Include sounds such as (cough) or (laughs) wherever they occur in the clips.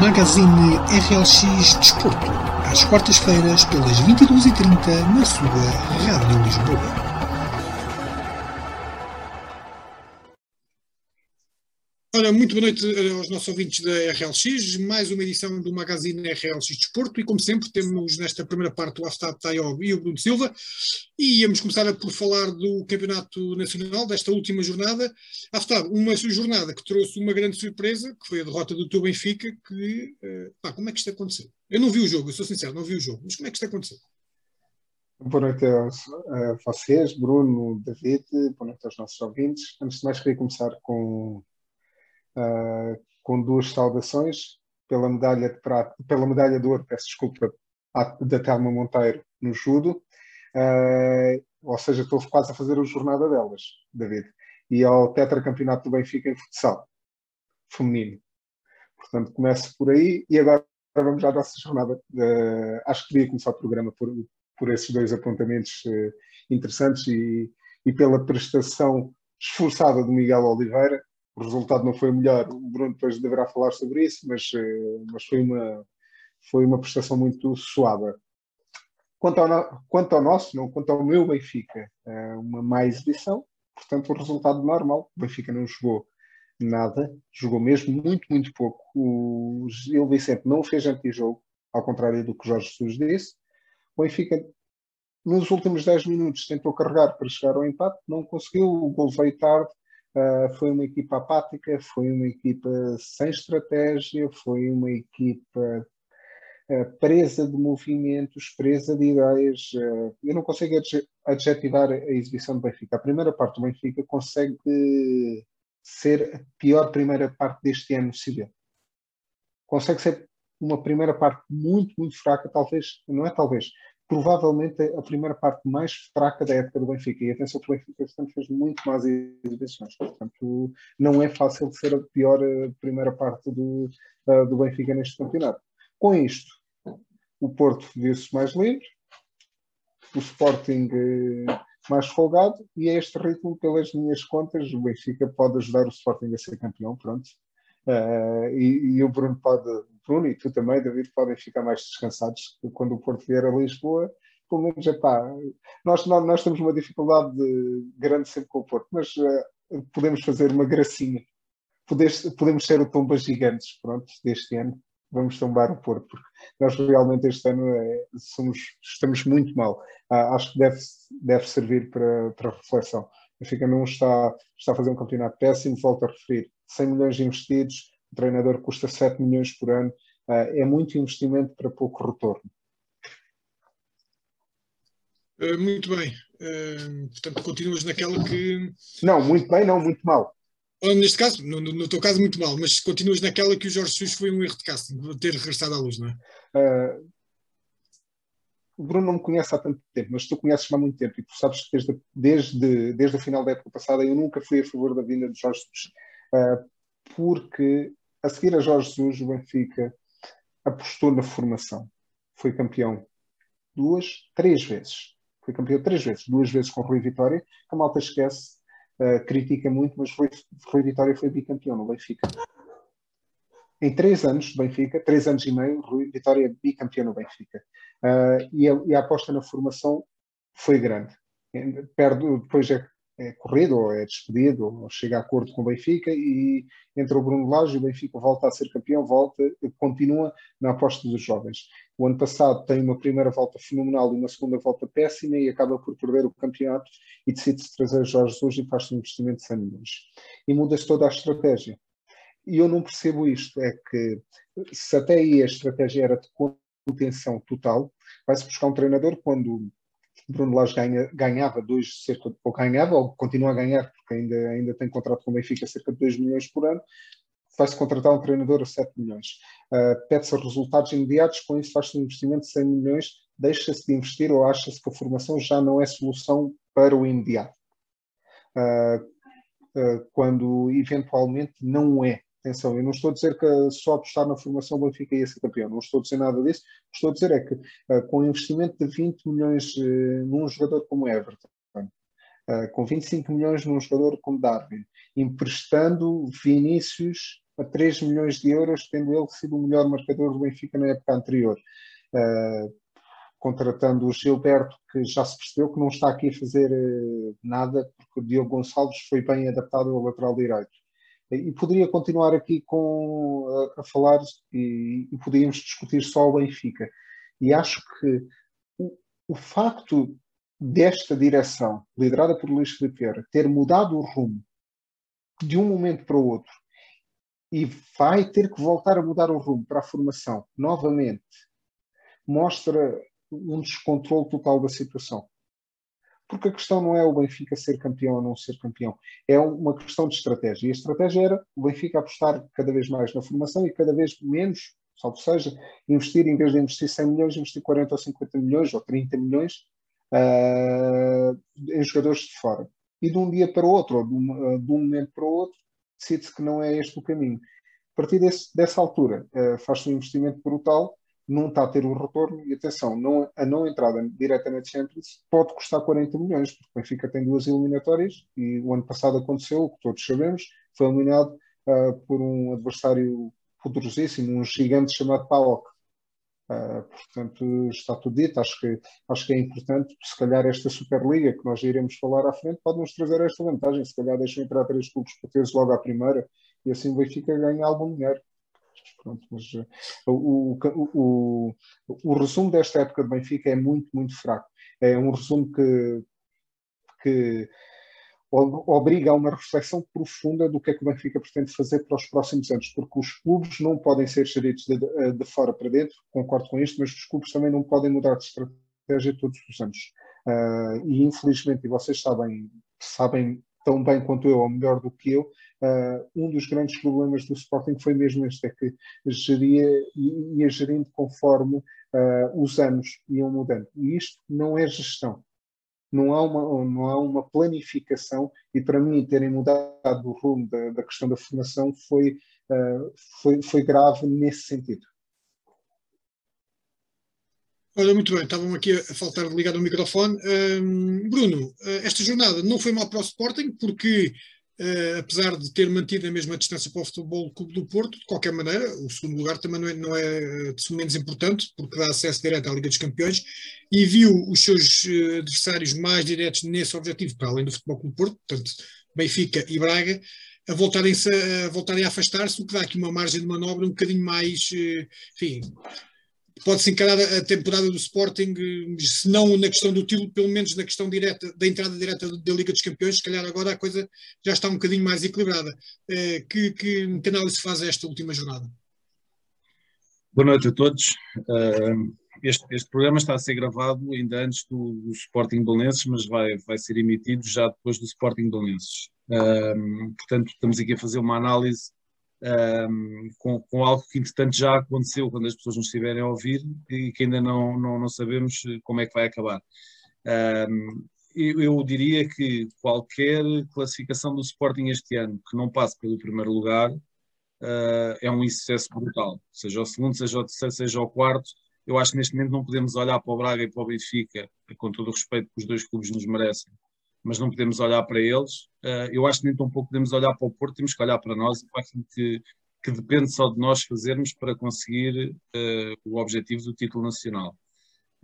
Magazine RLX Desporto, às quartas-feiras pelas 22h30 na sua Rádio Lisboa. Ora, muito boa noite eh, aos nossos ouvintes da RLX, mais uma edição do Magazine RLX Desporto e como sempre temos nesta primeira parte o Aftad Tayob e o Bruno Silva e íamos começar por falar do Campeonato Nacional, desta última jornada. Aftad, uma jornada que trouxe uma grande surpresa, que foi a derrota do teu Benfica, que, eh, pá, como é que isto aconteceu? Eu não vi o jogo, eu sou sincero, não vi o jogo, mas como é que isto aconteceu? Boa noite a, vocês, Bruno, David, boa noite aos nossos ouvintes. Antes de mais queria começar com com duas saudações pela medalha de prata, pela medalha de ouro, peço desculpa, da Telma Monteiro no judo, uh, ou seja, estou quase a fazer a jornada delas, David, e ao tetracampeonato do Benfica em futsal feminino. Portanto, começo por aí e agora vamos à nossa jornada. Uh, acho que queria começar o programa por, por esses dois apontamentos uh, interessantes e, e pela prestação esforçada do Miguel Oliveira, o resultado não foi o melhor, o Bruno depois deverá falar sobre isso, mas, eh, mas foi, uma, foi uma prestação muito suave. Quanto ao, quanto ao nosso, não, quanto ao meu Benfica, é uma má exibição, portanto o resultado normal, o Benfica não jogou nada, jogou mesmo muito, muito pouco. O Gil Vicente não fez antijogo, ao contrário do que Jorge Jesus disse. O Benfica, nos últimos 10 minutos, tentou carregar para chegar ao empate, não conseguiu, o gol veio tarde, Uh, foi uma equipa apática, foi uma equipa sem estratégia, foi uma equipa uh, presa de movimentos, presa de ideias. Uh, eu não consigo adjetivar a exibição do Benfica. A primeira parte do Benfica consegue ser a pior primeira parte deste ano civil. Consegue ser uma primeira parte muito, muito fraca, talvez, não é talvez, provavelmente a primeira parte mais fraca da época do Benfica. E atenção que o Benfica portanto, fez muito mais exibições. Portanto, não é fácil ser a pior eh, primeira parte do, uh, do Benfica neste campeonato. Com isto, o Porto viu-se mais livre, o Sporting uh, mais folgado, e a este ritmo, pelas minhas contas, o Benfica pode ajudar o Sporting a ser campeão, pronto. Uh, e, e, o Bruno pode, Bruno e tu também, David, podem ficar mais descansados quando o Porto vier a Lisboa. Pelo menos, é pá, nós, nós, nós temos uma dificuldade grande sempre com o Porto, mas uh, podemos fazer uma gracinha. Podemos, podemos ser o Tomba Gigantes, pronto, deste ano. Vamos tombar o Porto, porque nós realmente este ano é, somos, estamos muito mal. Uh, acho que deve, deve servir para, para reflexão. Benfica não está, está a fazer um campeonato péssimo, volto a referir 100 milhões investidos, treinador custa 7 milhões por ano, uh, é muito investimento para pouco retorno. Uh, muito bem. Uh, portanto, continuas naquela que. Não, muito bem, não, muito mal. Neste caso, no, no, teu caso, muito mal, mas continuas naquela que o Jorge Jesus foi um erro de casting, ter regressado à luz, não é? o Bruno não me conhece há tanto tempo, mas tu conheces-me há muito tempo e tu sabes que desde, desde, desde o final da época passada eu nunca fui a favor da vinda de Jorge. Uh, porque a seguir a Jorge Jesus, o Benfica apostou na formação. Foi campeão duas, três vezes. Foi campeão três vezes. Duas vezes com Rui Vitória, que a malta esquece, uh, critica muito, mas Rui, Rui Vitória foi bicampeão no Benfica. Em três anos de Benfica, três anos e meio, Rui Vitória é bicampeão no Benfica. Uh, e, a, e, a, aposta na formação foi grande. Perde, depois é é corrido, ou é despedido, ou chega a acordo com o Benfica e entra o Bruno Lage e o Benfica volta a ser campeão, volta, continua na aposta dos jovens. O ano passado tem uma primeira volta fenomenal e uma segunda volta péssima e acaba por perder o campeonato e decide-se trazer Jorge Jesus e faz-se um investimento de 100 milhões. E muda-se toda a estratégia. E eu não percebo isto, é que se até aí a estratégia era de contenção total, vai-se buscar um treinador quando Bruno Lage ganha, ganhava dois, cerca de, ou ganhava, ou continua a ganhar, porque ainda, ainda tem contrato com o Benfica, cerca de 2 milhões por ano, vai-se contratar um treinador a 7 milhões. Uh, Pede-se resultados imediatos, com isso faz-se um investimento de 100 milhões, deixa-se de investir ou acha-se que a formação já não é solução para o imediato. Uh, uh, quando eventualmente não é. Atenção, eu não estou a dizer que só apostar na formação Benfica ia ser campeão, não estou a dizer nada disso. O que estou a dizer é que uh, com um investimento de 20 milhões uh, num jogador como Everton, uh, com 25 milhões num jogador como Darwin, emprestando Vinícius a 3 milhões de euros, tendo ele sido o melhor marcador do Benfica na época anterior. Uh, contratando o Gilberto, que já se percebeu que não está aqui a fazer nada, porque o Diogo Gonçalves foi bem adaptado ao lateral direito. E poderia continuar aqui com, a, a falar e, e, podíamos discutir só o Benfica. E acho que o, o facto desta direção, liderada por Luís Filipe Vieira, ter mudado o rumo de um momento para o outro e vai ter que voltar a mudar o rumo para a formação novamente, mostra um descontrole total da situação. Porque a questão não é o Benfica ser campeão ou não ser campeão, é uma questão de estratégia. E a estratégia era o Benfica apostar cada vez mais na formação e cada vez menos, salvo seja, investir, em vez de investir 100 milhões, investir 40 ou 50 milhões ou 30 milhões uh, em jogadores de fora. E de um dia para o outro, ou de um, uh, de um momento para o outro, decide-se que não é este o caminho. A partir desse, dessa altura, uh, faz-se um investimento brutal não está a ter o retorno. E atenção, não, a não entrada direta na Champions pode custar 40 milhões, porque o Benfica tem duas eliminatórias e o ano passado aconteceu, o que todos sabemos, foi eliminado uh, por um adversário poderosíssimo, um gigante chamado PAOK. Uh, portanto, está tudo dito. Acho que, acho que é importante, se calhar, esta Superliga que nós iremos falar à frente pode nos trazer esta vantagem. Se calhar, deixam entrar três clubes portugueses logo à primeira e assim o Benfica ganha algum dinheiro. Pronto, mas uh, o, o, o, o, resumo desta época de Benfica é muito, muito fraco. É um resumo que, que obriga a uma reflexão profunda do que é que o Benfica pretende fazer para os próximos anos, porque os clubes não podem ser geridos de, de fora para dentro, concordo com isto, mas os clubes também não podem mudar de estratégia todos os anos. Uh, e infelizmente, e vocês sabem, sabem tão bem quanto eu, ou melhor do que eu, uh, um dos grandes problemas do Sporting foi mesmo este, é que geria, ia gerindo conforme uh, os anos iam mudando. E isto não é gestão. Não há, uma, não há uma planificação e para mim terem mudado o rumo da, da questão da formação foi, uh, foi, foi grave nesse sentido. Olha, muito bem, estavam aqui a faltar de ligar o microfone. Um, Bruno, eh, esta jornada não foi mal para o Sporting, porque uh, apesar de ter mantido a mesma distância para o Futebol Clube do Porto, de qualquer maneira, o segundo lugar também não é, não é eh, de menos importante, porque dá acesso direto à Liga dos Campeões, e viu os seus adversários mais diretos nesse objetivo, para além do Futebol Clube do Porto, portanto, Benfica e Braga, a voltarem, a, voltarem a afastar-se, o que dá aqui uma margem de manobra um bocadinho mais, enfim, pode-se encarar a temporada do Sporting, se não na questão do título, pelo menos na questão direta, da entrada direta da Liga dos Campeões, se calhar agora a coisa já está um bocadinho mais equilibrada. Eh, que, que, que análise faz esta última jornada? Boa noite a todos. Eh, este, este, programa está a ser gravado ainda antes do, do Sporting Belenenses, mas vai, vai ser emitido já depois do Sporting Belenenses. Eh, portanto, estamos aqui a fazer uma análise um, com, com, algo que entretanto já aconteceu quando as pessoas nos estiverem a ouvir e que ainda não, não, não sabemos como é que vai acabar. Um, eu, eu, diria que qualquer classificação do Sporting este ano que não passe pelo primeiro lugar uh, é um insucesso brutal, seja o segundo, seja o terceiro, seja o quarto. Eu acho que neste momento não podemos olhar para o Braga e para o Benfica, com todo o respeito que os dois clubes nos merecem, mas não podemos olhar para eles. Uh, eu acho que nem tão pouco podemos olhar para o Porto, temos que olhar para nós e para aquilo que, que depende só de nós fazermos para conseguir uh, o objetivo do título nacional.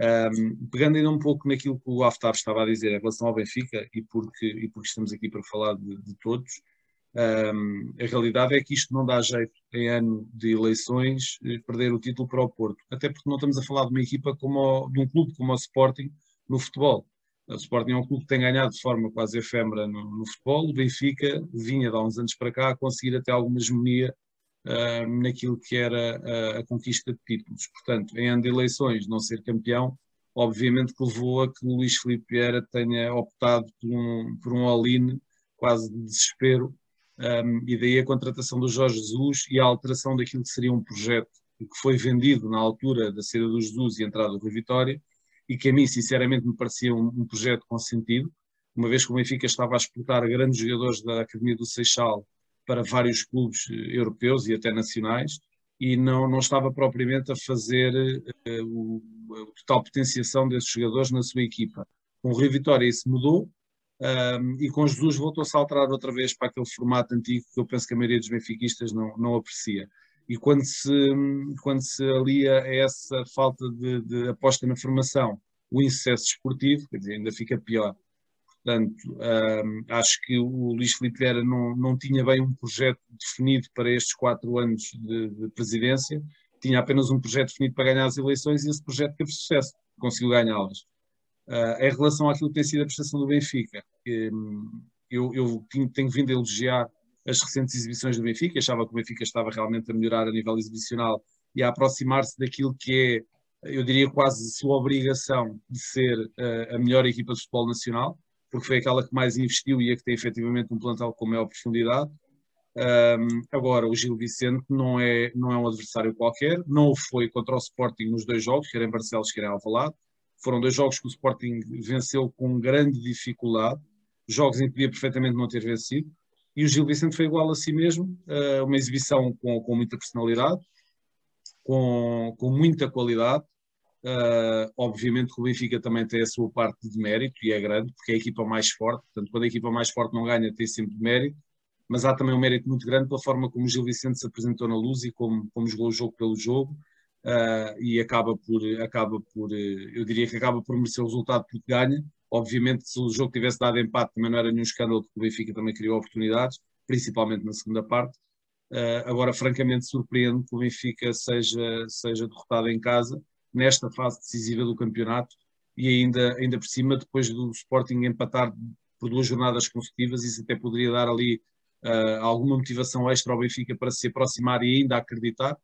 Um, pegando ainda um pouco naquilo que o Aftab estava a dizer em relação ao Benfica, e porque, e porque estamos aqui para falar de, de todos, um, a realidade é que isto não dá jeito em ano de eleições eh, perder o título para o Porto, até porque não estamos a falar de uma equipa como o, de um clube como o Sporting no futebol. O Sporting é um clube que tem ganhado de forma quase efêmera no, no futebol. O Benfica vinha de há uns anos para cá a conseguir até alguma hegemonia uh, naquilo que era a, a, conquista de títulos. Portanto, em ano de eleições, não ser campeão, obviamente que levou a que o Luís Filipe Vieira tenha optado por um, por um all-in quase de desespero. Um, e daí a contratação do Jorge Jesus e a alteração daquilo que seria um projeto que foi vendido na altura da saída do Jesus e entrada do Rui Vitória, e que a mim, sinceramente, me parecia um, um, projeto com sentido, uma vez que o Benfica estava a exportar grandes jogadores da Academia do Seixal para vários clubes eh, europeus e até nacionais, e não, não estava propriamente a fazer uh, o, a total potenciação desses jogadores na sua equipa. Com o Rio Vitória isso mudou, Um, e com Jesus voltou-se a alterar outra vez para aquele formato antigo que eu penso que a maioria dos benfiquistas não, não aprecia. E quando se, quando se alia a essa falta de, de aposta na formação o insucesso esportivo, quer dizer, ainda fica pior. Portanto, acho que o Luís Filipe Vieira não, não tinha bem um projeto definido para estes quatro anos de, de presidência, tinha apenas um projeto definido para ganhar as eleições e esse projeto teve sucesso, conseguiu ganhá-las. Uh, em relação àquilo que tem sido a prestação do Benfica, um, eu, eu tenho, tenho, vindo a elogiar as recentes exibições do Benfica, achava que o Benfica estava realmente a melhorar a nível exibicional e a aproximar-se daquilo que é, eu diria quase sua obrigação de ser uh, a melhor equipa de futebol nacional, porque foi aquela que mais investiu e a que tem efetivamente um plantel com maior profundidade. Um, agora, o Gil Vicente não é, não é um adversário qualquer, não foi contra o Sporting nos dois jogos, quer em Barcelos, quer em Alvalade. Foram dois jogos que o Sporting venceu com grande dificuldade, jogos em que podia perfeitamente não ter vencido. E o Gil Vicente foi igual a si mesmo, uh, uma exibição com, com muita personalidade, com, com muita qualidade. Uh, obviamente que o Benfica também tem a sua parte de mérito e é grande, porque é a equipa mais forte. Portanto, quando a equipa mais forte não ganha, tem sempre mérito mas há também um mérito muito grande pela forma como o Gil Vicente se apresentou na luz e como, como jogou o jogo pelo jogo uh, e acaba por, acaba por, eu diria que acaba por merecer o resultado porque ganha. Obviamente, se o jogo tivesse dado empate, também não era nenhum escândalo, porque o Benfica também criou oportunidades, principalmente na segunda parte. Uh, agora, francamente, surpreende que o Benfica seja, seja derrotado em casa, nesta fase decisiva do campeonato, e ainda, ainda por cima, depois do Sporting empatar por duas jornadas consecutivas, isso até poderia dar ali uh, alguma motivação extra ao Benfica para se aproximar e ainda acreditar.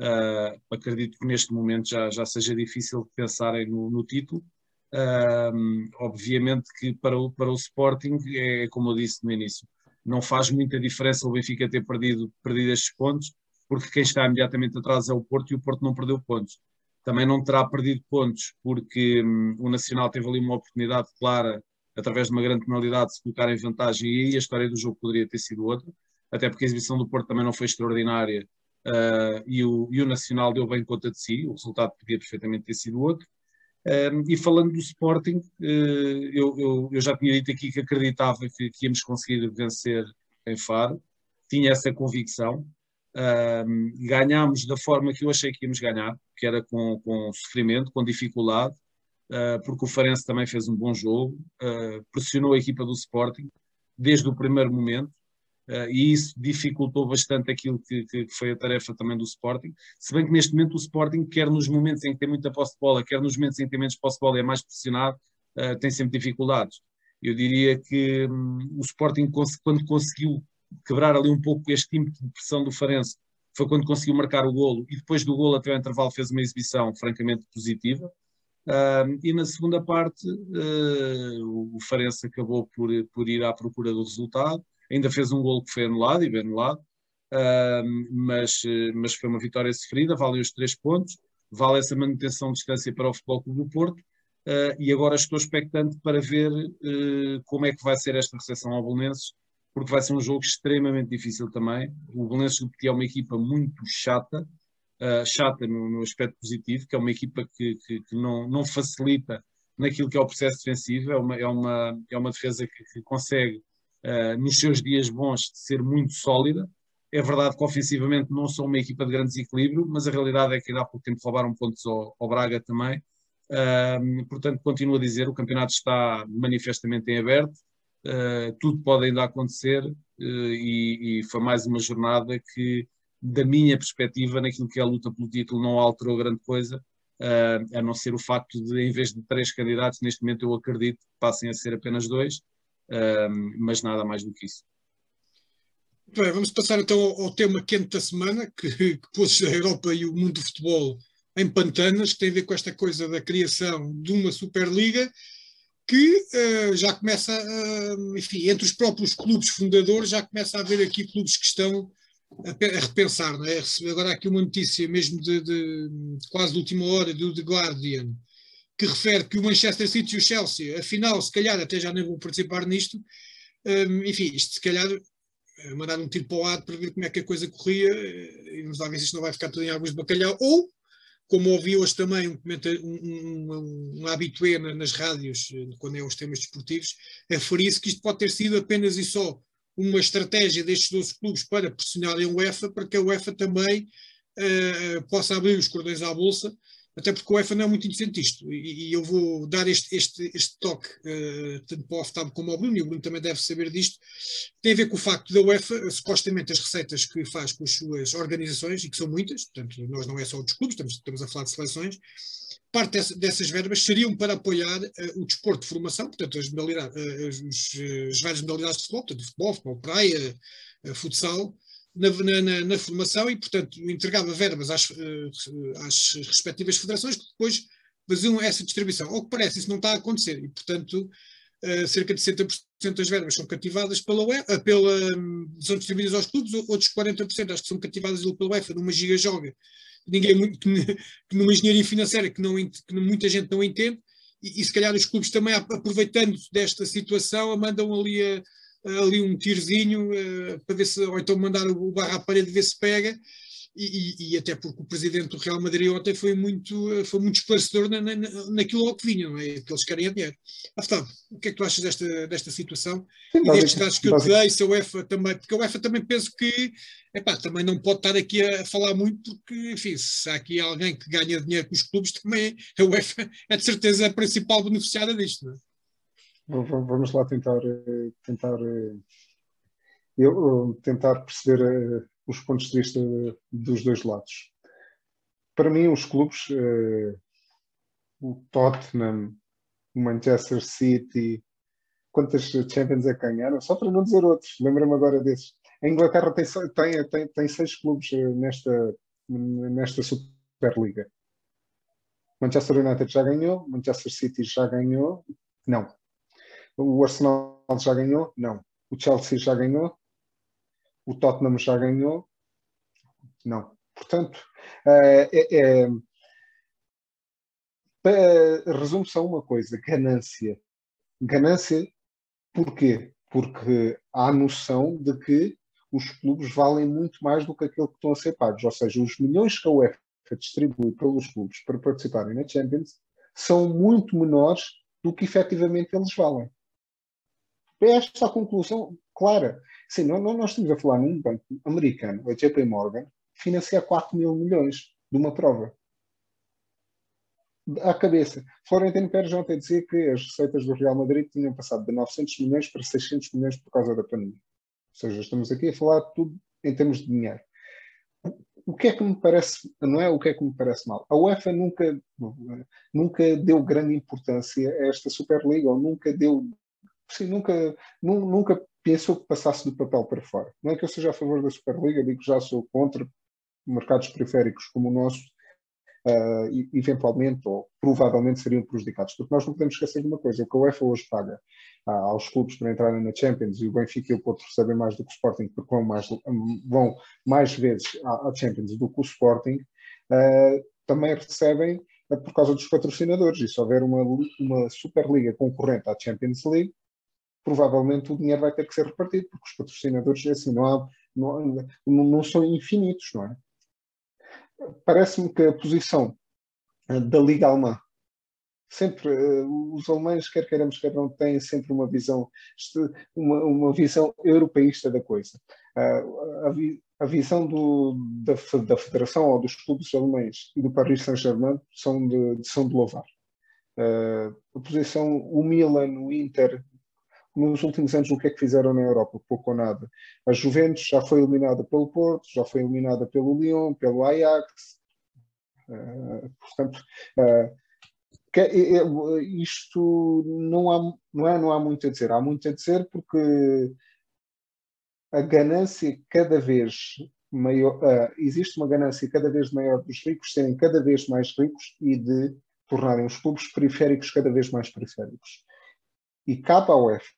Uh, acredito que neste momento já, já seja difícil pensarem no, no título. Uh, obviamente que para o, para o Sporting, é como eu disse no início, não faz muita diferença o Benfica ter perdido, perdido estes pontos, porque quem está imediatamente atrás é o Porto e o Porto não perdeu pontos. Também não terá perdido pontos porque um, o Nacional teve ali uma oportunidade clara através de uma grande penalidade, se colocar em vantagem, e aí a história do jogo poderia ter sido outra, até porque a exibição do Porto também não foi extraordinária uh, e, o, e o Nacional deu bem conta de si, o resultado podia perfeitamente ter sido outro. E falando do Sporting, uh, eu, eu, eu, já tinha dito aqui que acreditava que, que íamos conseguir vencer em Faro, tinha essa convicção. Ganhámos da forma que eu achei que íamos ganhar, que era com, com sofrimento, com dificuldade, uh, porque o Farense também fez um bom jogo, uh, pressionou a equipa do Sporting desde o primeiro momento, e isso dificultou bastante aquilo que, que, foi a tarefa também do Sporting. Se bem que neste momento o Sporting, quer nos momentos em que tem muita posse de bola, quer nos momentos em que tem menos posse de bola e é mais pressionado, tem sempre dificuldades. Eu diria que um, o Sporting, quando conseguiu quebrar ali um pouco este ímpeto de pressão do Farense, foi quando conseguiu marcar o golo e depois do golo até o intervalo fez uma exibição francamente positiva. Uh, e na segunda parte, uh, o Farense acabou por, por ir à procura do resultado, ainda fez um gol que foi anulado e bem anulado, uh, mas, mas foi uma vitória sofrida, vale os três pontos, vale essa manutenção de distância para o Futebol Clube do Porto, ah, e agora estou expectante para ver ah, como é que vai ser esta recepção ao Belenenses, porque vai ser um jogo extremamente difícil também. O Belenenses é uma equipa muito chata, uh, chata no, no, aspecto positivo, que é uma equipa que, que, que, não, não facilita naquilo que é o processo defensivo, é uma, é uma, é uma defesa que, que consegue, uh, nos seus dias bons, ser muito sólida. É verdade que ofensivamente não são uma equipa de grande desequilíbrio, mas a realidade é que ainda há pouco tempo roubaram pontos ao, ao Braga também. Uh, portanto, continuo a dizer, o campeonato está manifestamente em aberto, uh, tudo pode ainda acontecer uh, e, e, foi mais uma jornada que da minha perspectiva, naquilo que é a luta pelo título, não alterou grande coisa, a não ser o facto de, em vez de três candidatos, neste momento eu acredito que passem a ser apenas dois, mas nada mais do que isso. Bem, vamos passar então ao, ao, tema quente da semana, que, que pôs a Europa e o mundo do futebol em pantanas, que tem a ver com esta coisa da criação de uma Superliga, que uh, já começa, uh, enfim, entre os próprios clubes fundadores, já começa a haver aqui clubes que estão a, repensar, não é? Agora aqui uma notícia mesmo de, de, de quase de última hora do The Guardian, que refere que o Manchester City e o Chelsea, afinal, se calhar até já nem vão participar nisto, um, enfim, isto se calhar eh, mandar um tiro para o lado para ver como é que a coisa corria eh, e vamos lá ver se isto não vai ficar tudo em águas de bacalhau, ou como ouvi hoje também um, um, um, um habitué nas rádios, quando é os temas desportivos, aferir-se que isto pode ter sido apenas e só uma estratégia destes 12 clubes para pressionarem a UEFA, para que a UEFA também uh, possa abrir os cordões à bolsa até porque o UEFA não é muito inocente isto, e, e eu vou dar este, este, este toque uh, tanto para o Oftab como ao Bruno, e o Bruno também deve saber disto, tem a ver com o facto da UEFA, supostamente as receitas que faz com as suas organizações, e que são muitas, portanto nós não é só dos clubes, estamos, estamos a falar de seleções, parte dessa, dessas verbas seriam para apoiar uh, o desporto de formação, portanto as, modalidades, uh, as, as várias modalidades de futebol, portanto futebol, futebol praia, futsal, na, na, na, formação e, portanto, entregava verbas às, eh, às respectivas federações que depois faziam essa distribuição. Ao que parece, isso não está a acontecer e, portanto, uh, cerca de 60% das verbas são cativadas pela UEFA, pela, um, são distribuídas aos clubes, outros 40% acho que são cativadas pela UEFA numa giga-joga, ninguém (laughs) que numa engenharia financeira que, não, que muita gente não entende, e, e se calhar os clubes também, aproveitando desta situação, mandam ali a ali um tirozinho uh, para ver se, ou então mandar o barra à parede ver se pega, e, e, e, até porque o presidente do Real Madrid ontem foi muito, eh, foi muito esclarecedor na, na, naquilo que vinha, não é? Que eles querem é dinheiro. Aftab, o que é que tu achas desta, desta situação? Sim, e destes dados que eu te dei, se a UEFA também, porque a UEFA também penso que epá, também não pode estar aqui a falar muito, porque, enfim, se há aqui alguém que ganha dinheiro com os clubes, também a UEFA (laughs) é de certeza a principal beneficiada disto, não é? Vamos lá tentar, eh, tentar, eh, eu, tentar perceber eh, os pontos de vista dos dois lados. Para mim, os clubes, o Tottenham, o Manchester City, quantas Champions é que ganharam? Só para não dizer outros, lembra-me agora desses. A Inglaterra tem, tem, tem, tem seis clubes nesta, nesta Superliga. Manchester United já ganhou, Manchester City já ganhou, não, o Arsenal já ganhou? Não. O Chelsea já ganhou? O Tottenham já ganhou? Não. Portanto, eh, é, é, é, resume só uma coisa: ganância. Ganância, porquê? Porque há a noção de que os clubes valem muito mais do que aquilo que estão a ser pagos. Ou seja, os milhões que a UEFA distribui pelos clubes para participarem na Champions são muito menores do que efetivamente eles valem. É esta conclusão clara. Sim, nós estamos a falar num banco americano, a JP Morgan, financia 4 mil milhões de uma prova. À cabeça. Florentino Pérez ontem dizia que as receitas do Real Madrid tinham passado de 900 milhões para 600 milhões por causa da pandemia. Ou seja, estamos aqui a falar tudo em termos de dinheiro. O que é que me parece, não é o que é que me parece mal? A UEFA nunca, nunca deu grande importância a esta Superliga, ou nunca deu sim, nunca, nunca pensou que passasse do papel para fora. Não é que eu seja a favor da Superliga, digo já sou contra mercados periféricos como o nosso, uh, eventualmente ou provavelmente seriam prejudicados. Porque nós não podemos esquecer de uma coisa: o que a UEFA hoje paga uh, aos clubes para entrarem na Champions e o Benfica e o Porto recebem mais do que o Sporting, porque vão mais, vão mais vezes à, à Champions do que o Sporting, uh, também recebem por causa dos patrocinadores. E se houver uma, uma Superliga concorrente à Champions League, provavelmente o dinheiro vai ter que ser repartido, porque os patrocinadores, assim, não, há, não, não são infinitos, não é? Parece-me que a posição eh, da Liga Alemã, sempre, eh, os alemães, quer queiramos, quer não, têm sempre uma visão, uma, uma visão europeísta da coisa. A, a visão do, da, da Federação ou dos clubes alemães e do Paris Saint-Germain são de, são de louvar. Uh, a posição, o Milan, o Inter nos últimos anos o que é que fizeram na Europa? Pouco ou nada. A Juventus já foi eliminada pelo Porto, já foi eliminada pelo Lyon, pelo Ajax. Uh, portanto, uh, que, uh, isto não há, não, é, não há muito a dizer. Há muito a dizer porque a ganância cada vez maior, existe uma ganância cada vez maior dos ricos serem cada vez mais ricos e de tornarem os clubes periféricos cada vez mais periféricos. E cabe ao UEFA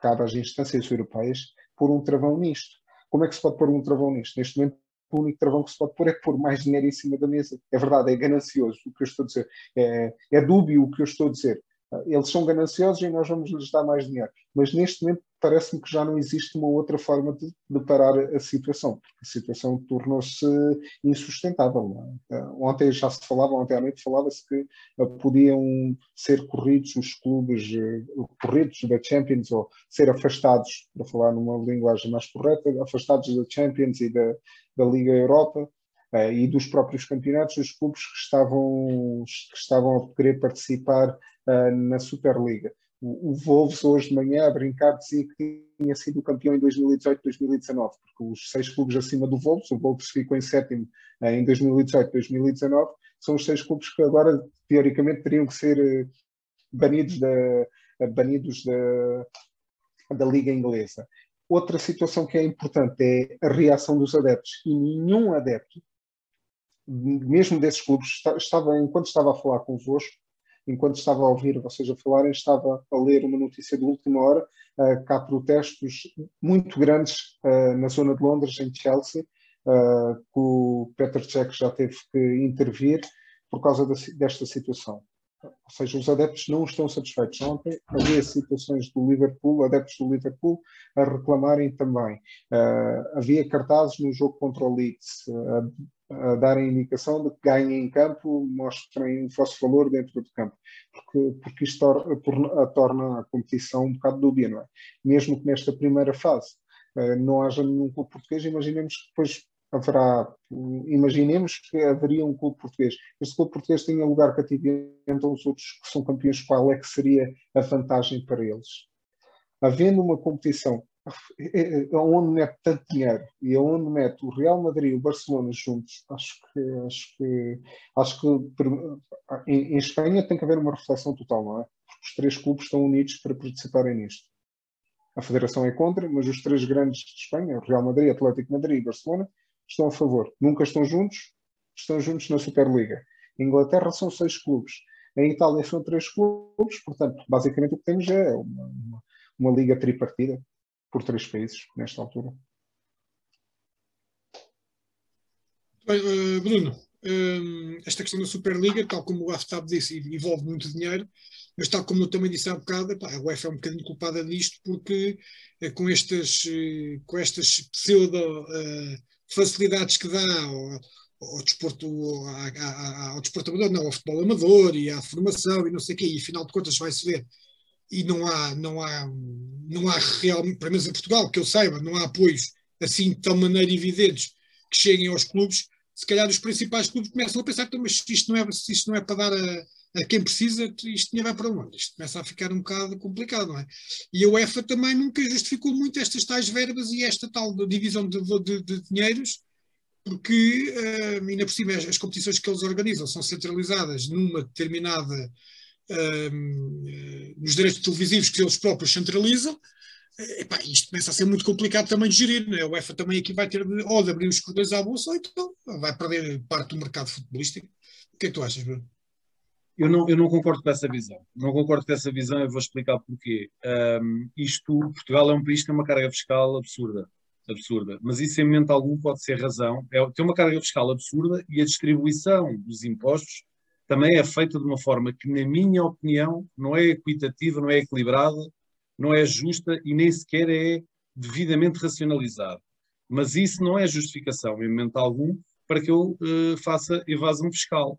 cabe às instâncias europeias pôr um travão nisto. Como é que se pode pôr um travão nisto? Neste momento, o único travão que se pode pôr é pôr mais dinheiro em cima da mesa. É verdade, é ganancioso o que eu estou a dizer. É, é dúbio o que eu estou a dizer. Eles são gananciosos e nós vamos lhes dar mais dinheiro. Mas neste momento parece-me que já não existe uma outra forma de, de parar a situação, porque a situação tornou-se insustentável. É? Eh, ontem já se falava, ontem à noite falava-se que podiam ser corridos os clubes, uh, corridos da Champions, ou ser afastados, para falar numa linguagem mais correta, afastados da Champions e da, da Liga Europa. Uh, e dos próprios campeonatos, os clubes que estavam, que estavam a querer participar na Superliga o Wolves hoje de manhã a brincar dizia que tinha sido campeão em 2018-2019, porque os seis clubes acima do Wolves, o Wolves ficou em sétimo eh, em 2018-2019, são os seis clubes que agora teoricamente teriam que ser eh, banidos da, eh, banidos da, da Liga Inglesa. Outra situação que é importante é a reação dos adeptos, e nenhum adepto, mesmo desses clubes, estava, enquanto estava a falar convosco, enquanto estava a ouvir vocês a falarem, estava a ler uma notícia de última hora, uh, que há protestos muito grandes uh, na zona de Londres, em Chelsea, uh, que o Peter Cech já teve que intervir por causa desta situação. Ou seja, os adeptos não estão satisfeitos. Ontem havia situações do Liverpool, adeptos do Liverpool, a reclamarem também. Uh, havia cartazes no jogo contra o Leeds, uh, a darem indicação de que ganhem em campo, mostrem o vosso valor dentro do campo, porque, porque isto tor por, torna a competição um bocado dúbia, não é? Mesmo que nesta primeira fase uh, não haja nenhum clube português, imaginemos que depois haverá, imaginemos que haveria um clube português. Este clube português tinha lugar cativo entre os outros que são campeões, qual é que seria a vantagem para eles? Havendo uma competição onde mete tanto dinheiro e onde mete o Real Madrid e o Barcelona juntos, acho que acho que acho que em, em, Espanha tem que haver uma reflexão total, não é? Porque os três clubes estão unidos para participarem nisto. A Federação é contra, mas os três grandes de Espanha, Real Madrid, Atlético Madrid e Barcelona, estão a favor. Nunca estão juntos, estão juntos na Superliga. Em Inglaterra são seis clubes. Em Itália são três clubes, portanto, basicamente o que temos é uma, uma, uma liga tripartida por três países nesta altura. Bem, uh, Bruno, uh, esta questão da Superliga, tal como o Aftab disse, envolve muito dinheiro, mas tal como eu também disse há bocado, a UEFA é um bocadinho culpada disto, porque uh, com, estas, com estas pseudo facilidades que dá ao, ao desporto, ao, ao desporto amador, não, ao futebol amador e à formação e não sei o quê, e afinal de contas vai-se ver. E não há, não há, não há realmente, pelo menos em Portugal, que eu saiba, não há apoios assim de tal maneira evidentes que cheguem aos clubes, se calhar os principais clubes começam a pensar que mas isto não é, isto não é para dar a, a quem precisa, isto nem vai para onde? Isto começa a ficar um bocado complicado, não é? E a UEFA também nunca justificou muito estas tais verbas e esta tal divisão de, de, de dinheiros, porque, uh, ainda por cima, as, as competições que eles organizam são centralizadas numa determinada uh, nos direitos televisivos que eles próprios centralizam, eh, epá, isto começa a ser muito complicado também de gerir. Né? A UEFA também aqui vai ter ou de abrir os cordões à bolsa ou então vai perder parte do mercado futebolístico. O que é que tu achas, Bruno? Eu não, eu não concordo com essa visão. Não concordo com essa visão e vou explicar porquê. Um, isto, Portugal é um país que tem uma carga fiscal absurda. Absurda. Mas isso em momento algum pode ser razão. É, tem uma carga fiscal absurda e a distribuição dos impostos também é feita de uma forma que, na minha opinião, não é equitativa, não é equilibrada, não é justa e nem sequer é devidamente racionalizada. Mas isso não é justificação, em momento algum, para que eu uh, faça evasão fiscal,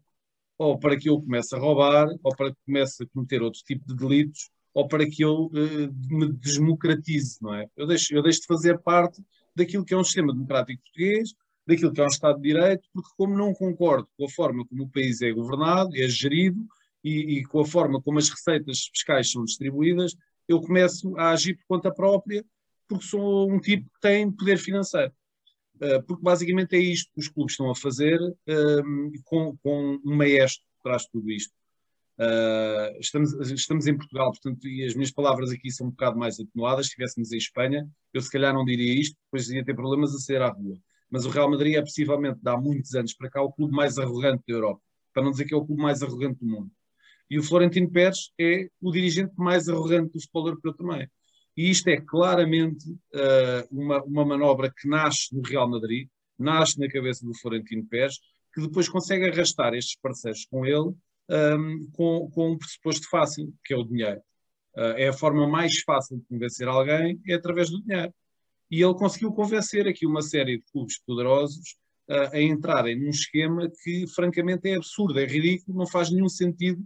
ou para que eu comece a roubar, ou para que comece a cometer outro tipo de delitos, ou para que eu uh, me desmocratize, não é? Eu deixo, eu deixo de fazer parte daquilo que é um sistema democrático português, daquilo que é um Estado de Direito, porque como não concordo com a forma como o país é governado, é gerido e, e com a forma como as receitas fiscais são distribuídas, eu começo a agir por conta própria, porque sou um tipo que tem poder financeiro. Uh, porque basicamente é isto que os clubes estão a fazer uh, com, com um maestro que traz tudo isto. Uh, estamos, estamos em Portugal, portanto, e as minhas palavras aqui são um bocado mais atenuadas. Se estivéssemos em Espanha, eu se calhar não diria isto, depois ia ter problemas a sair à rua mas o Real Madrid é possivelmente, há muitos anos para cá, o clube mais arrogante da Europa, para não dizer que é o clube mais arrogante do mundo. E o Florentino Pérez é o dirigente mais arrogante do futebol europeu também. E isto é claramente uh, uma, uma manobra que nasce no Real Madrid, nasce na cabeça do Florentino Pérez, que depois consegue arrastar estes parceiros com ele um, com, com um pressuposto fácil, que é o dinheiro. Uh, é a forma mais fácil de convencer alguém, é através do dinheiro. E ele conseguiu convencer aqui uma série de clubes poderosos uh, a entrarem num esquema que, francamente, é absurdo, é ridículo, não faz nenhum sentido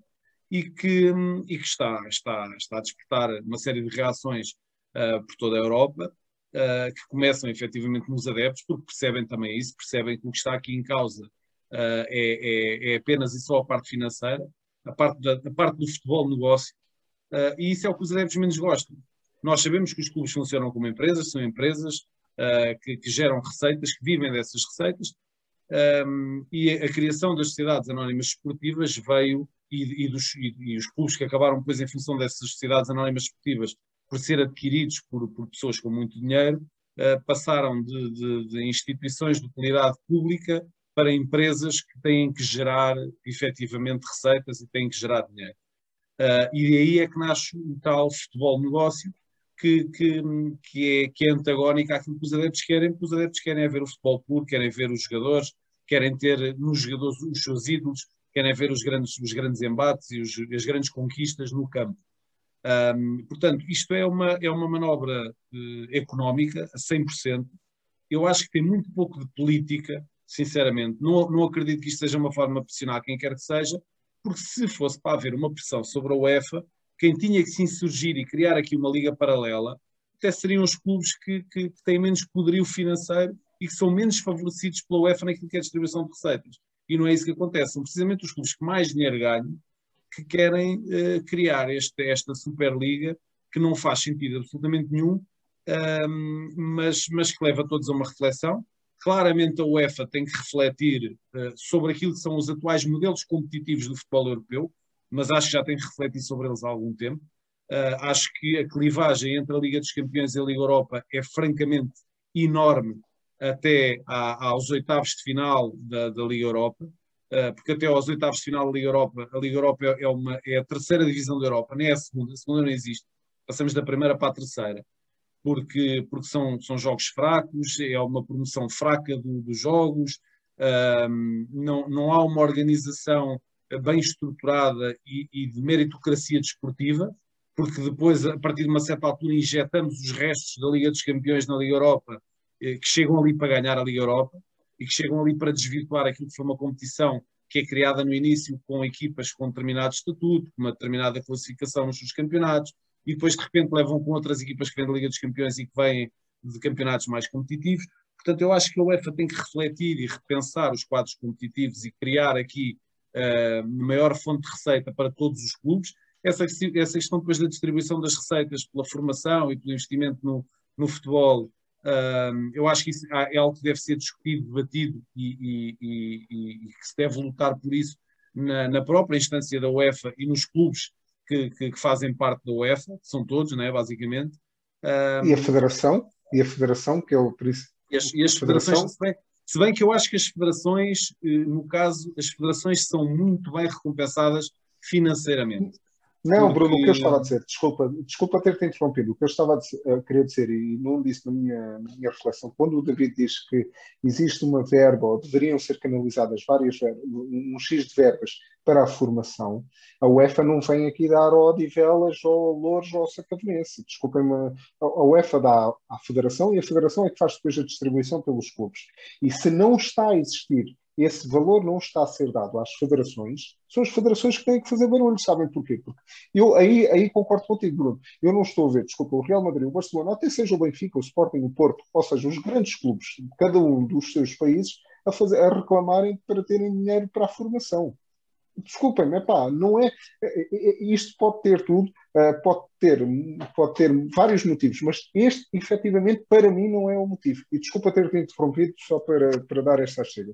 e que, e que está, está, está a despertar uma série de reações uh, por toda a Europa, que começam efetivamente nos adeptos, porque percebem também isso, percebem que o que está aqui em causa é, é, é, apenas e só a parte financeira, a parte, da, a parte do futebol negócio, uh, e isso é o que os adeptos menos gostam. Nós sabemos que os clubes funcionam como empresas, são empresas uh, que, que, geram receitas, que vivem dessas receitas, um, e a, criação das sociedades anónimas esportivas veio, e, e, dos, e, e, os clubes que acabaram depois em função dessas sociedades anónimas esportivas por ser adquiridos por, por pessoas com muito dinheiro, uh, passaram de, de, de instituições de utilidade pública para empresas que têm que gerar efetivamente receitas e têm que gerar dinheiro. Uh, e aí é que nasce o tal futebol negócio que, que, que, é, que é antagónico àquilo que os adeptos querem, porque os adeptos querem é ver o futebol puro, querem ver os jogadores, querem ter nos jogadores os seus ídolos, querem ver os grandes, os grandes embates e os, as grandes conquistas no campo. Um, portanto, isto é uma, é uma manobra uh, económica a 100%. Eu acho que tem muito pouco de política sinceramente. Não, não acredito que isto seja uma forma de pressionar quem quer que seja, porque se fosse para haver uma pressão sobre a UEFA, quem tinha que se insurgir e criar aqui uma liga paralela, até seriam os clubes que, que, que têm menos poderio financeiro e que são menos favorecidos pela UEFA naquilo que é a distribuição de receitas. E não é isso que acontece. São precisamente os clubes que mais dinheiro ganham que querem uh, criar este, esta Superliga que não faz sentido absolutamente nenhum, mas, mas que leva todos a uma reflexão Claramente a UEFA tem que refletir uh, sobre aquilo que são os atuais modelos competitivos do futebol europeu, mas acho que já tem que refletir sobre eles há algum tempo. Uh, acho que a clivagem entre a Liga dos Campeões e a Liga Europa é francamente enorme até à, aos oitavos de final da, da Liga Europa, uh, porque até aos oitavos de final da Liga Europa, a Liga Europa é, uma, é a terceira divisão da Europa, nem é a segunda, a segunda não existe. Passamos da primeira para a terceira porque, porque são, são jogos fracos, é uma promoção fraca do, dos jogos, um, não, não há uma organização bem estruturada e, e, de meritocracia desportiva, porque depois, a partir de uma certa altura, injetamos os restos da Liga dos Campeões na Liga Europa, que chegam ali para ganhar a Liga Europa e que chegam ali para desvirtuar aquilo que foi uma competição que é criada no início com equipas com determinado estatuto, com uma determinada classificação nos seus campeonatos, e depois de repente levam com outras equipas que vêm da Liga dos Campeões e que vêm de campeonatos mais competitivos. Portanto, eu acho que a UEFA tem que refletir e repensar os quadros competitivos e criar aqui uh, maior fonte de receita para todos os clubes. Essa, essa questão depois da distribuição das receitas pela formação e pelo investimento no, no futebol, uh, eu acho que isso é algo que deve ser discutido, debatido e, e, e, e que se deve lutar por isso na, na própria instância da UEFA e nos clubes que, que, que, fazem parte da UEFA, são todos, né, basicamente. E a Federação? E a Federação, que é o príncipe. E as, e as federações, se bem, se bem, que eu acho que as federações, eh, no caso, as federações são muito bem recompensadas financeiramente. Não, Bruno, o que eu estava a dizer, desculpa, desculpa ter-te interrompido, o que eu estava a, dizer, a, querer dizer, e não disse na minha, na minha reflexão, quando o David diz que existe uma verba, ou deveriam ser canalizadas várias verbas, um X de verbas para a formação, a UEFA não vem aqui dar ao Odivelas, ou ao Louros, ou ao Sacavenense. Desculpem-me, a UEFA dá à Federação e a Federação é que faz depois a distribuição pelos clubes. E se não está a existir esse valor não está a ser dado às federações, são as federações que têm que fazer barulho, sabem porquê? Porque eu aí, aí concordo contigo, Bruno. Eu não estou a ver, desculpa, o Real Madrid, o Barcelona, até seja o Benfica, o Sporting, o Porto, ou seja, os grandes clubes de cada um dos seus países a, fazer, a reclamarem para terem dinheiro para a formação. Desculpem-me, é pá, não é. Isto pode ter tudo, pode ter, pode ter vários motivos, mas este, efetivamente, para mim, não é o motivo. E desculpa ter-te interrompido só para, para dar esta chega.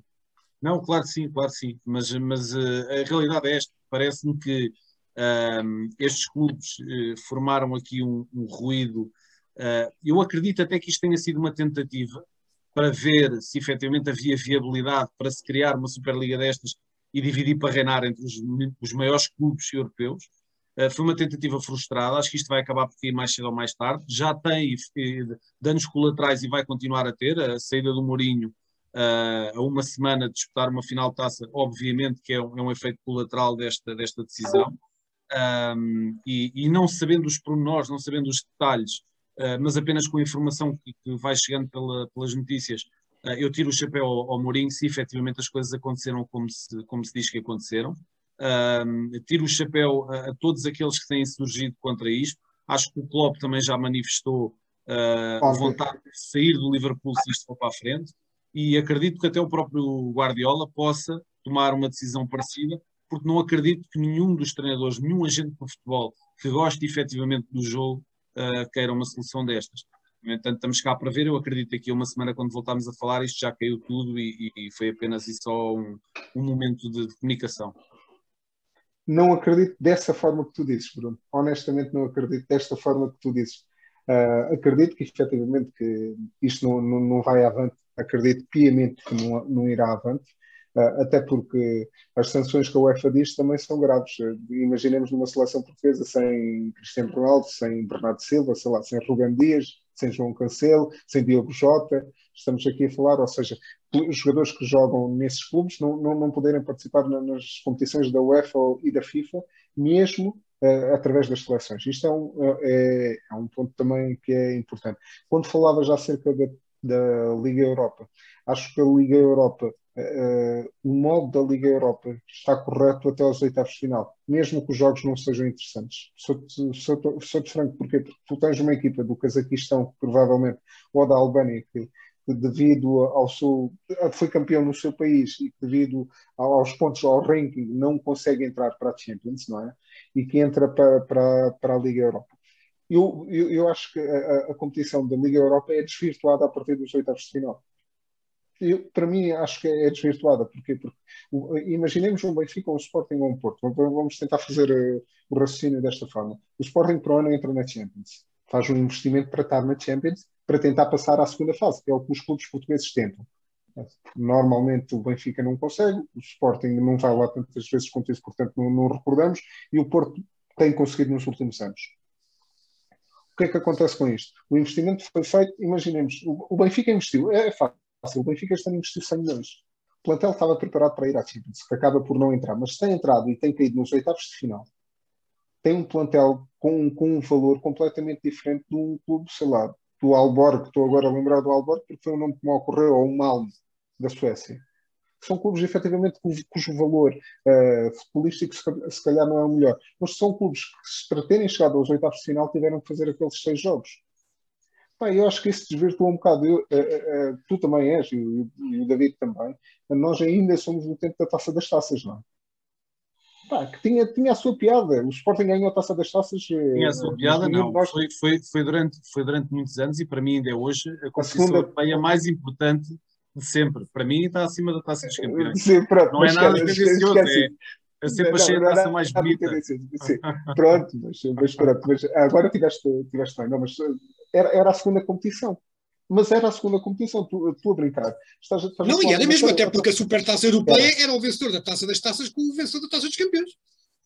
Não, claro que sim, claro que sim, mas, mas uh, a realidade é esta. Parece-me que uh, estes clubes uh, formaram aqui um, um ruído. Eh, eu acredito até que isto tenha sido uma tentativa para ver se efetivamente havia viabilidade para se criar uma Superliga destas e dividir para reinar entre os, os maiores clubes europeus. foi uma tentativa frustrada, acho que isto vai acabar por cair mais cedo ou mais tarde. Já tem danos colaterais e vai continuar a ter. A saída do Mourinho uh, a uma semana de disputar uma final de taça, obviamente que é um, é um efeito colateral desta, desta decisão. Um, e, e, não sabendo os pormenores, não sabendo os detalhes, uh, mas apenas com a informação que, que vai chegando pela, pelas notícias, uh, eu tiro o chapéu ao, ao Mourinho se efetivamente as coisas aconteceram como se, como se diz que aconteceram. tiro o chapéu a, a, todos aqueles que têm surgido contra isto. Acho que o Klopp também já manifestou uh, a vontade de sair do Liverpool se isto for para a frente e acredito que até o próprio Guardiola possa tomar uma decisão parecida, porque não acredito que nenhum dos treinadores, nenhum agente do futebol que goste efetivamente do jogo uh, queira uma solução destas. No entanto, estamos cá para ver. Eu acredito que aqui uma semana, quando voltarmos a falar, isto já caiu tudo e, e foi apenas e só um, um momento de, de, comunicação. Não acredito dessa forma que tu dizes, Bruno. Honestamente, não acredito desta forma que tu dizes. Uh, acredito que efetivamente que isto não, não, não vai avante acredito piamente que não, não irá avante, uh, até porque as sanções que a UEFA diz também são graves. Uh, imaginemos numa seleção portuguesa sem Cristiano Ronaldo, sem Bernardo Silva, sei lá, sem Rubem Dias, sem João Cancelo, sem Diogo Jota, estamos aqui a falar, ou seja, os jogadores que jogam nesses clubes não, não, não poderem participar nas competições da UEFA e da FIFA, mesmo uh, através das seleções. Isto é um, é, é, um ponto também que é importante. Quando falava já acerca da da Liga Europa. Acho que a Liga Europa, uh, o modo da Liga Europa está correto até aos oitavos de final, mesmo que os jogos não sejam interessantes. Sou-te sou, sou franco, porque tu tens uma equipa do Cazaquistão, provavelmente, ou da Albânia, que devido ao seu foi campeão no seu país e devido aos pontos ao ranking não consegue entrar para a Champions, não é? E que entra para, para, para a Liga Europa eu, eu, acho que a, a, competição da Liga Europa é desvirtuada a partir dos oitavos de final. Eu, para mim, acho que é desvirtuada. Porquê? Porque imaginemos um Benfica, um Sporting ou um Porto. Vamos tentar fazer uh, o raciocínio desta forma. O Sporting para o ano entra na Champions. Faz um investimento para estar na Champions para tentar passar à segunda fase, que é o que os clubes portugueses tentam. Normalmente o Benfica não consegue, o Sporting não vai lá tantas vezes quanto isso, portanto não, não recordamos, e o Porto tem conseguido nos últimos anos. O que é que acontece com isto? O investimento foi feito, imaginemos, o, Benfica investiu, é, é fácil, o Benfica este ano investiu 100 milhões. O plantel estava preparado para ir à Champions, que acaba por não entrar, mas tem entrado e tem caído nos oitavos de final. Tem um plantel com, com um valor completamente diferente de um clube, sei lá, do Alborg, estou agora a lembrar do Alborg porque foi um nome que me ocorreu, ou o Malmo, da Suécia são clubes efetivamente cujo, valor uh, futebolístico se, se, calhar não é o melhor, mas são clubes que para terem chegado aos oitavos de final tiveram que fazer aqueles seis jogos. Pá, eu acho que isso desvirtua um bocado. Eu, uh, uh, tu também és, e, e, o David também. Nós ainda somos no tempo da taça das taças, não é? Pá, que tinha, tinha a sua piada. O Sporting ganhou a taça das taças. Tinha a sua piada, não. Nós... Foi, foi, foi, durante, foi durante muitos anos e para mim ainda é hoje a competição a segunda... europeia mais importante de sempre. Para mim está acima da taça dos campeões. Sim, pronto, não é nada tendencioso, é, é sempre achei a taça mais bonita. Pronto, mas, mas, pronto, mas agora tiveste, tiveste bem, não, mas era, era a segunda competição. Mas era a segunda competição, tu, tu a brincar. Estás, estás não, e era mesmo, até porque a Supertaça Europeia era. era o vencedor da Taça das Taças com o vencedor da Taça dos Campeões.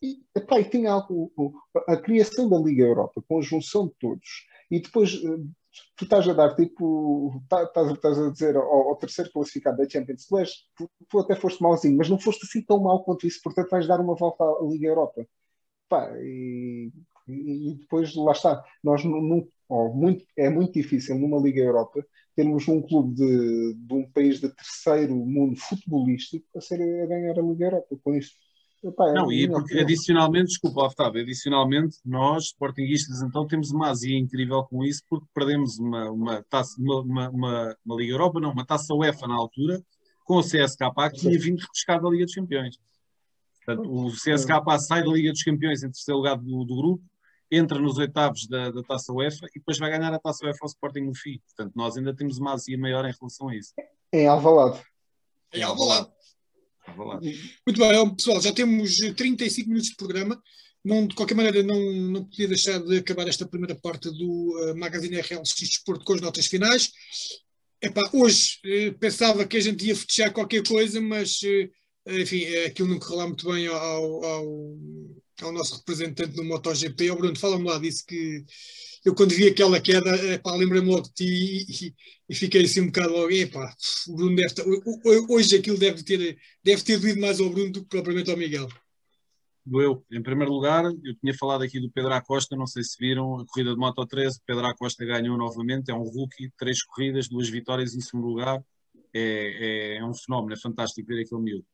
E, epá, e tinha algo, a criação da Liga Europa, com a junção de todos, e depois eh, tu estás a dar tipo, tá, estás, estás a dizer ao, ao, terceiro classificado da Champions, és, tu, tu, até foste mauzinho, mas não foste assim tão mal quanto isso, portanto vais dar uma volta à Liga Europa. Pá, e, e, depois lá está, nós não, oh, muito, é muito difícil numa Liga Europa termos um clube de, de um país de terceiro mundo futebolístico a, ser, a ganhar a Liga Europa com isto. Epá, é não, e porque adicionalmente, desculpa, Otávio, adicionalmente, nós, sportinguistas, então temos uma azia incrível com isso, porque perdemos uma, uma, taça, uma, uma, uma, uma Liga Europa, não, uma taça UEFA na altura, com o CSKA que tinha vindo repescado da Liga dos Campeões. Portanto, o CSKA sai da Liga dos Campeões em terceiro lugar do, do grupo, entra nos oitavos da, da taça UEFA e depois vai ganhar a taça UEFA ao Sporting no FI. Portanto, nós ainda temos uma azia maior em relação a isso. Em Alvalade. Em Alvalade. Muito bem, pessoal, já temos 35 minutos de programa. Não, de qualquer maneira, não, não podia deixar de acabar esta primeira parte do uh, Magazine RLX Desporto com as notas finais. Epá, hoje uh, pensava que a gente ia fechar qualquer coisa, mas uh, enfim, é, aquilo não correu muito bem ao, ao, ao nosso representante no MotoGP. O Bruno, fala-me lá disso que eu quando vi aquela queda, lembra-me logo de ti e, e, fiquei assim um bocado logo, epá, o Bruno deve estar, hoje aquilo deve ter, deve ter doído mais ao Bruno do que propriamente ao Miguel. Doeu. Em primeiro lugar, eu tinha falado aqui do Pedro Acosta, não sei se viram, a corrida de Moto 13, Pedro Acosta ganhou novamente, é um rookie, três corridas, duas vitórias em segundo lugar, é, é, é um fenómeno, é fantástico ver aquele miúdo.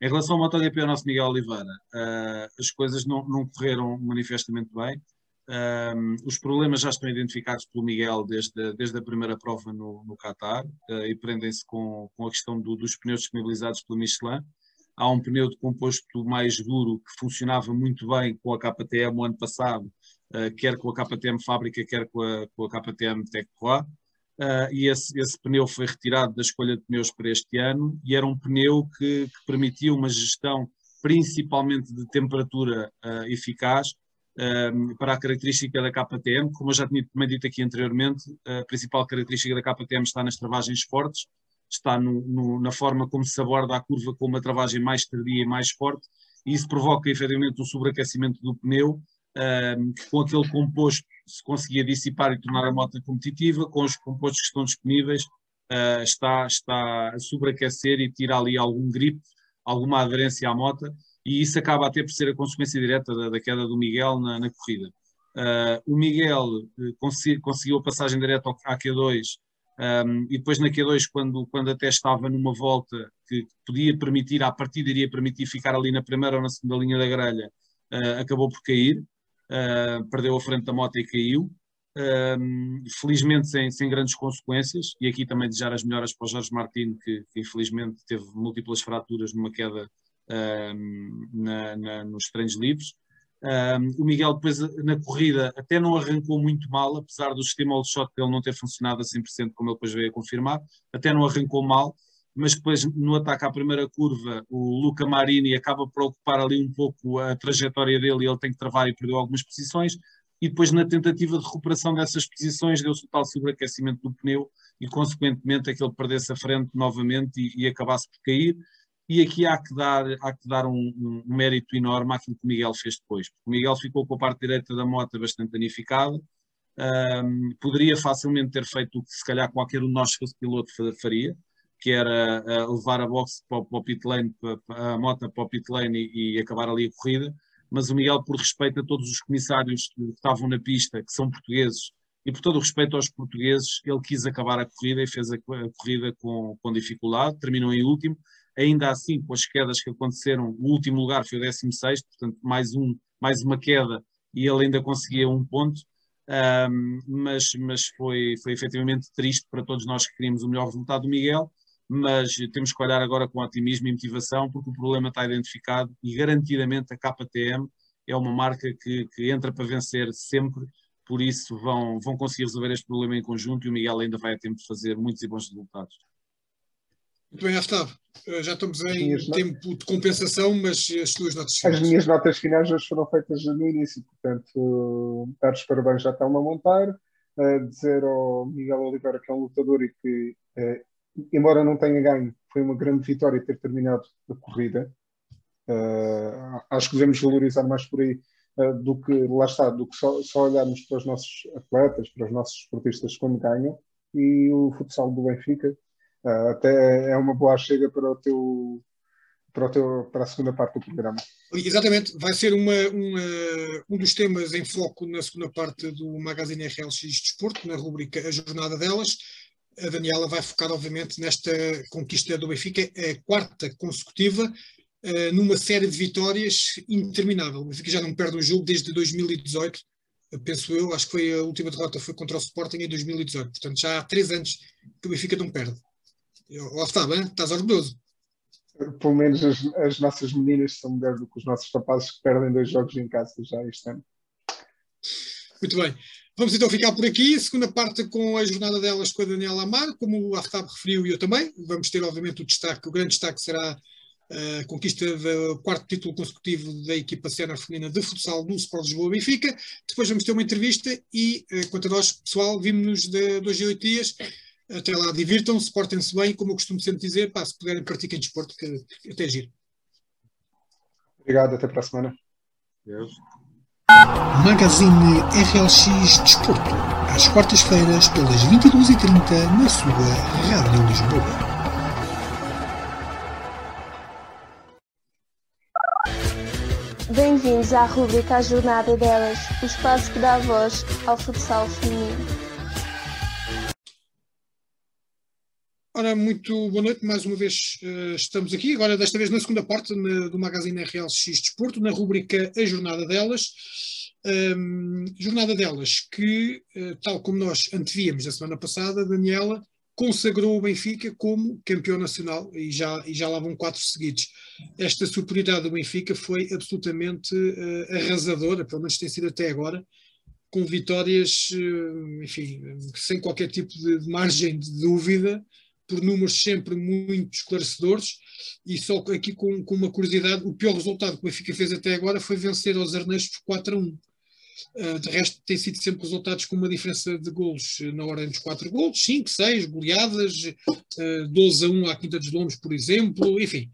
Em relação ao MotoGP, ao nosso Miguel Oliveira, uh, as coisas não, não correram manifestamente bem. Um, os problemas já estão identificados pelo Miguel desde, desde a primeira prova no, no Qatar uh, e prendem-se com, com a questão do, dos pneus disponibilizados pelo Michelin. Há um pneu de composto mais duro que funcionava muito bem com a KTM o ano passado, uh, quer com a KTM fábrica, quer com a, com a KTM Tech. Uh, e esse, esse, pneu foi retirado da escolha de pneus para este ano e era um pneu que, que permitia uma gestão principalmente de temperatura eficaz para a característica da KTM. Como eu já tinha também dito aqui anteriormente, a principal característica da KTM está nas travagens fortes, está no, no, na forma como se aborda a curva com uma travagem mais tardia e mais forte, e isso provoca efetivamente um sobreaquecimento do pneu, um, que com aquele composto se conseguia dissipar e tornar a moto competitiva, com os compostos que estão disponíveis, uh, está, está a sobreaquecer e tira ali algum grip, alguma aderência à moto, e isso acaba até por ser a consequência direta da, da queda do Miguel na, na corrida. Uh, o Miguel uh, conseguiu a passagem direta à Q2 um, e depois na Q2, quando, quando até estava numa volta que podia permitir, à partida iria permitir ficar ali na primeira ou na segunda linha da grelha, uh, acabou por cair, perdeu a frente da moto e caiu. felizmente sem, sem grandes consequências, e aqui também desejar as melhoras para o Jorge Martins, que, que infelizmente teve múltiplas fraturas numa queda na, na, nos treinos livres. O Miguel depois na corrida até não arrancou muito mal, apesar do sistema all shot dele não ter funcionado a 100% como ele depois veio a confirmar, até não arrancou mal, mas depois no ataque à primeira curva o Luca Marini acaba por ocupar ali um pouco a trajetória dele e ele tem que travar e perdeu algumas posições e depois na tentativa de recuperação dessas posições deu-se o tal sobreaquecimento do pneu e consequentemente é que ele perdesse a frente novamente e, e acabasse por cair e aqui há que dar, há que dar um, um, mérito enorme àquilo que o Miguel fez depois. o Miguel ficou com a parte direita da moto bastante danificada, um, poderia facilmente ter feito o que se calhar qualquer um de nós fosse piloto faria, que era uh, levar a box para, para o pit lane, para, a moto para o pit lane e, e, acabar ali a corrida, mas o Miguel, por respeito a todos os comissários que estavam na pista, que são portugueses, e por todo o respeito aos portugueses, ele quis acabar a corrida e fez a, a corrida com, com dificuldade, terminou em último, ainda assim, com as quedas que aconteceram, o último lugar foi o 16, portanto, mais, um, mais uma queda e ele ainda conseguia um ponto. Um, mas, mas foi, foi efetivamente triste para todos nós que queríamos o melhor resultado do Miguel, mas temos que olhar agora com otimismo e motivação, porque o problema está identificado e garantidamente a KTM é uma marca que, que entra para vencer sempre, por isso vão, vão conseguir resolver este problema em conjunto e o Miguel ainda vai a tempo de fazer muitos e bons resultados. Muito bem, Aftab. Eh, já estamos em tempo de compensação, mas as tuas notas finais. As minhas notas finais já foram feitas no início, portanto, dar os parabéns já estão a montar. Uh, dizer ao Miguel Oliveira que é um lutador e que, uh, embora não tenha ganho, foi uma grande vitória ter terminado a corrida. Uh, acho que devemos valorizar mais por aí do que, lá está, do que só, só olharmos para os nossos atletas, para os nossos esportistas quando ganham. E o futsal do Benfica até é uma boa chega para o teu para, o teu, para a segunda parte do programa. Exatamente, vai ser uma, uma, um dos temas em foco na segunda parte do Magazine RLX Desporto, na rubrica A Jornada Delas. A Daniela vai focar, obviamente, nesta conquista do Benfica, a quarta consecutiva, uh, numa série de vitórias interminável. O Benfica já não perde um jogo desde 2018, penso eu, acho que foi a última derrota foi contra o Sporting em 2018, portanto já há três anos que o Benfica não perde. Lá está, bem? Estás orgulhoso. Pelo menos as, as, nossas meninas são melhores do que os nossos rapazes que perdem dois jogos em casa já este ano. Muito bem. Vamos então ficar por aqui. Segunda parte com a jornada delas com a Daniela Amar, como o Aftab referiu e eu também. Vamos ter, obviamente, o destaque, o grande destaque será a conquista do quarto título consecutivo da equipa cena feminina de futsal do Sport Lisboa Benfica. Depois vamos ter uma entrevista e, eh, quanto a nós, pessoal, vimos-nos de dois a oito dias até lá, divirtam-se, portem-se bem, como eu costumo sempre dizer, pá, se puderem pratiquem desporto, que até giro. Obrigado, até para a semana. Deus. Magazine RLX Desporto, às quartas-feiras, pelas 22h30, na sua Rádio Lisboa. Bem-vindos à rubrica A Jornada Delas, o espaço que dá voz ao futsal feminino. Ora, muito boa noite, mais uma vez uh, estamos aqui, agora desta vez na segunda parte na, do Magazine RLX Desporto, na rubrica A Jornada Delas. Um, jornada delas que, uh, tal como nós antevíamos na semana passada, Daniela consagrou o Benfica como campeão nacional e já, e já lá vão quatro seguidos. Esta superioridade do Benfica foi absolutamente uh, arrasadora, pelo menos tem sido até agora, com vitórias, enfim, sem qualquer tipo de margem de dúvida, por números sempre muito esclarecedores, e só aqui com, com uma curiosidade, o pior resultado que o Benfica fez até agora foi vencer aos Arneiros por 4 a 1. Uh, de resto, tem sido sempre resultados com uma diferença de golos na ordem dos 4 golos, 5, 6, goleadas, uh, 12 a 1 à Quinta dos Lombos, por exemplo, enfim.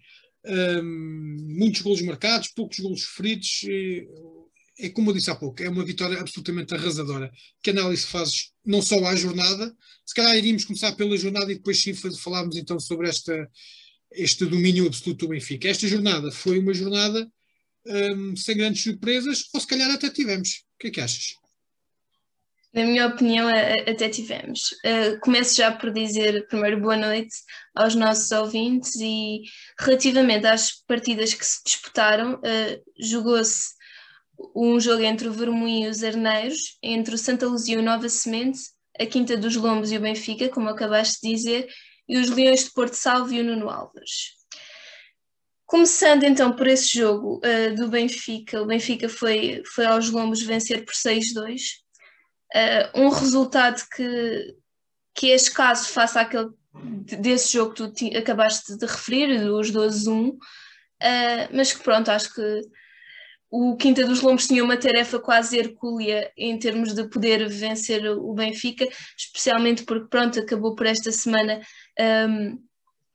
Um, muitos golos marcados, poucos golos sofridos. É como eu disse há pouco, é uma vitória absolutamente arrasadora. Que análise fazes não só à jornada, se calhar iríamos começar pela jornada e depois sim falarmos então sobre esta, este domínio absoluto do Benfica. Esta jornada foi uma jornada um, sem grandes surpresas, ou se calhar até tivemos. O que é que achas? Na minha opinião, até tivemos. Uh, começo já por dizer primeiro boa noite aos nossos ouvintes e relativamente às partidas que se disputaram, uh, jogou-se um jogo entre o Vermoim e os Arneiros, entre o Santa Luzia e o Nova Semente, a Quinta dos Lombos e o Benfica, como acabaste de dizer, e os Leões de Porto Salvo e o Nuno Alves. Começando então por esse jogo uh, do Benfica, o Benfica foi, foi aos Lombos vencer por 6-2, uh, eh, um resultado que, que é escasso face àquele desse jogo que tu acabaste de referir, os 12-1, uh, mas que pronto, acho que o Quinta dos Lombos tinha uma tarefa quase hercúlea em termos de poder vencer o Benfica, especialmente porque pronto, acabou por esta semana um,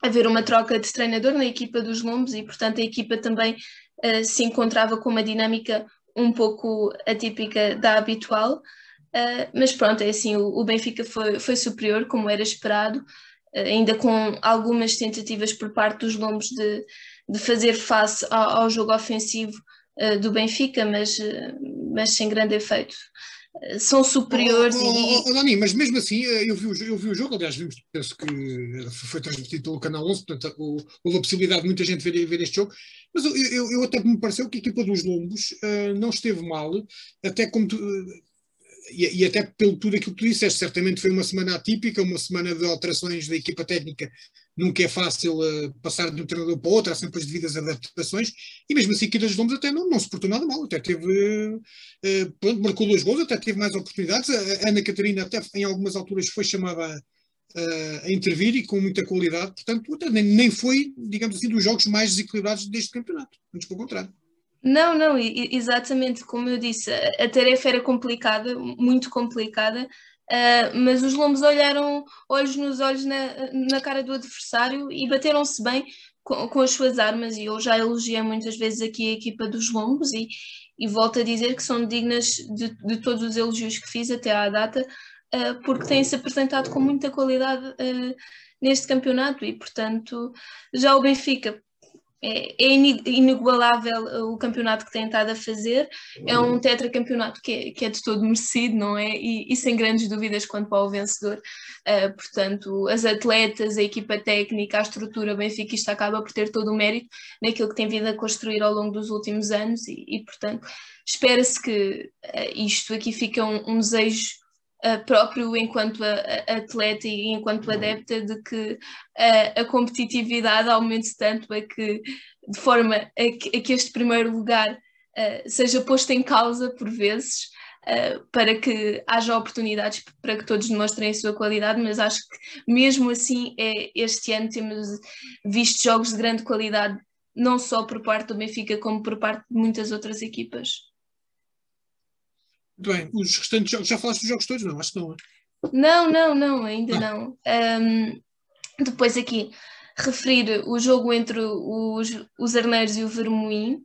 haver uma troca de treinador na equipa dos Lombos e, portanto, a equipa também uh, se encontrava com uma dinâmica um pouco atípica da habitual. Uh, mas pronto, é assim, o, o, Benfica foi, foi superior, como era esperado, uh, ainda com algumas tentativas por parte dos Lombos de, de fazer face ao, ao jogo ofensivo do Benfica, mas, mas sem grande efeito são superiores. Oh, oh, oh, Dani, mas mesmo assim, eh, eu vi, o, eu vi o jogo, aliás, vimos, penso que foi transmitido pelo Canal 11, portanto, houve a possibilidade de muita gente ver, ver este jogo, mas eu, eu, eu até me pareceu que a equipa dos Lombos uh, não esteve mal, até como tu, e, e, até pelo tudo aquilo que tu disseste, certamente foi uma semana atípica, uma semana de alterações da equipa técnica, nunca é fácil uh, passar de um treinador para outro, há sempre as devidas adaptações, e mesmo assim Quiras Lombos até não, não se portou nada mal, até teve, uh, pronto, marcou dois gols, até teve mais oportunidades, a Ana Catarina até em algumas alturas foi chamada a, a intervir e com muita qualidade, portanto nem, nem foi, digamos assim, dos jogos mais desequilibrados deste campeonato, antes pelo contrário. Não, não, exatamente como eu disse, a tarefa era complicada, muito complicada, uh, mas os lombos olharam olhos nos olhos na, na cara do adversário e bateram-se bem com, com, as suas armas. E eu já elogiei muitas vezes aqui a equipa dos lombos e, e volto a dizer que são dignas de, de todos os elogios que fiz até à data, uh, porque têm-se apresentado com muita qualidade uh, neste campeonato e, portanto, já o Benfica é, é inigualável o campeonato que tem estado a fazer, é um tetracampeonato que é, que é de todo merecido, não é? E, e sem grandes dúvidas quanto ao vencedor. Uh, portanto, as atletas, a equipa técnica, a estrutura Benfica, isto acaba por ter todo o mérito naquilo que tem vindo a construir ao longo dos últimos anos e, e portanto, espera-se que uh, isto aqui fique um, um desejo uh, próprio enquanto atleta e enquanto adepta de que a, competitividade aumente tanto a que de forma a que, este primeiro lugar uh, seja posto em causa por vezes uh, para que haja oportunidades para que todos demonstrem a sua qualidade, mas acho que mesmo assim é, este ano temos visto jogos de grande qualidade não só por parte do Benfica como por parte de muitas outras equipas. Bem, os restantes jogos, já falaste dos jogos todos? Não, acho que não. Não, não, não, ainda ah. não. Um, depois aqui, referir o jogo entre os, os Arneiros e o Vermoim.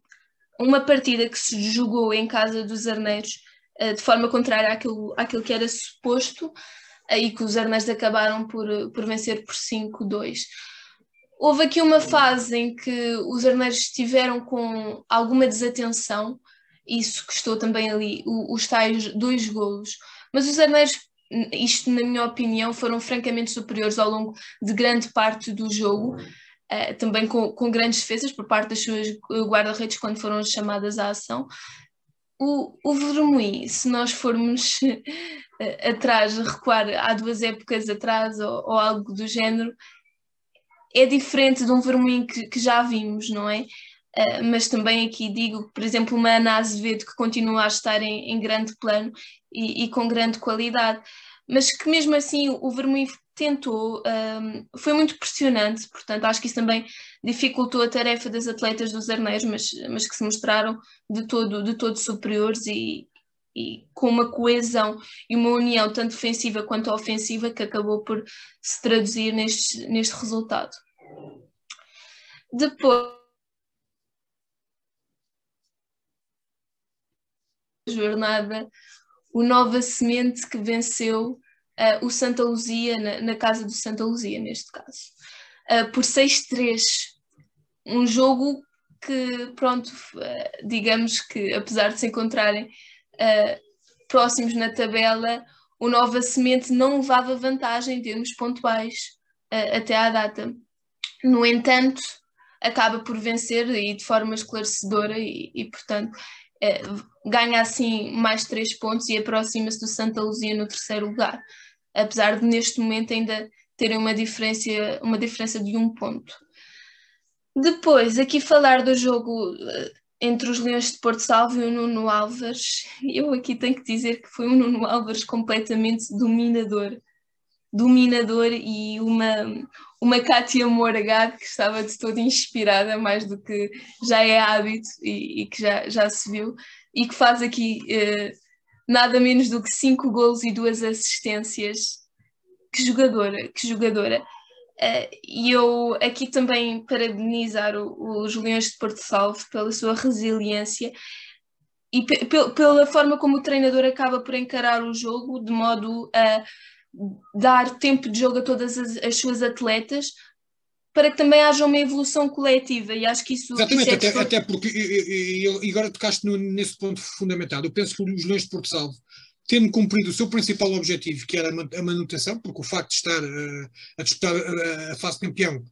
uma partida que se jogou em casa dos Arneiros uh, de forma contrária àquilo, àquilo que era suposto aí que os Arneiros acabaram por, por vencer por 5-2. Houve aqui uma fase em que os Arneiros estiveram com alguma desatenção, isso custou também ali os tais dois golos, mas os Arneiros isto na minha opinião foram francamente superiores ao longo de grande parte do jogo, uh, também com, com, grandes defesas por parte das suas guarda-redes quando foram chamadas à ação. O, o se nós formos uh, (laughs) atrás, recuar há duas épocas atrás ou, ou, algo do género, é diferente de um Vermoim que, que já vimos, não é? Uh, mas também aqui digo, por exemplo, uma Ana Azevedo que continua a estar em, em grande plano e, e, com grande qualidade, mas que mesmo assim o Vermoim tentou, um, foi muito pressionante, portanto acho que isso também dificultou a tarefa das atletas dos Arneiros, mas, mas que se mostraram de todo, de todo superiores e, e com uma coesão e uma união tanto defensiva quanto ofensiva que acabou por se traduzir neste, neste resultado. Depois jornada, o Nova Semente que venceu uh, o Santa Luzia, na, na, casa do Santa Luzia, neste caso, uh, por 6-3. Um jogo que, pronto, uh, digamos que apesar de se encontrarem próximos na tabela, o Nova Semente não levava vantagem em termos pontuais até à data. No entanto, acaba por vencer e de forma esclarecedora e, e portanto, ganha assim mais três pontos e aproxima-se do Santa Luzia no terceiro lugar apesar de neste momento ainda terem uma diferença, uma diferença de um ponto. Depois, aqui falar do jogo eh, entre os Leões de Porto Salvo e o Nuno Álvares, eu aqui tenho que dizer que foi um Nuno Álvares completamente dominador. Dominador e uma, uma Cátia Morgado que estava de todo inspirada, mais do que já é hábito e, e que já, já se viu, e que faz aqui eh, nada menos do que cinco gols e duas assistências. Que jogadora, que jogadora. Uh, e eu aqui também parabenizar o, os Leões de Porto Salvo pela sua resiliência e pela forma como o treinador acaba por encarar o jogo, de modo a dar tempo de jogo a todas as, as suas atletas, para que também haja uma evolução coletiva e acho que isso, Exatamente, isso é até, até, porque e, e, agora tocaste no, nesse ponto fundamental. Eu penso que os Leões de Porto Salvo, tendo cumprido o seu principal objetivo, que era a manutenção, porque o facto de estar uh, a disputar a, a fase campeão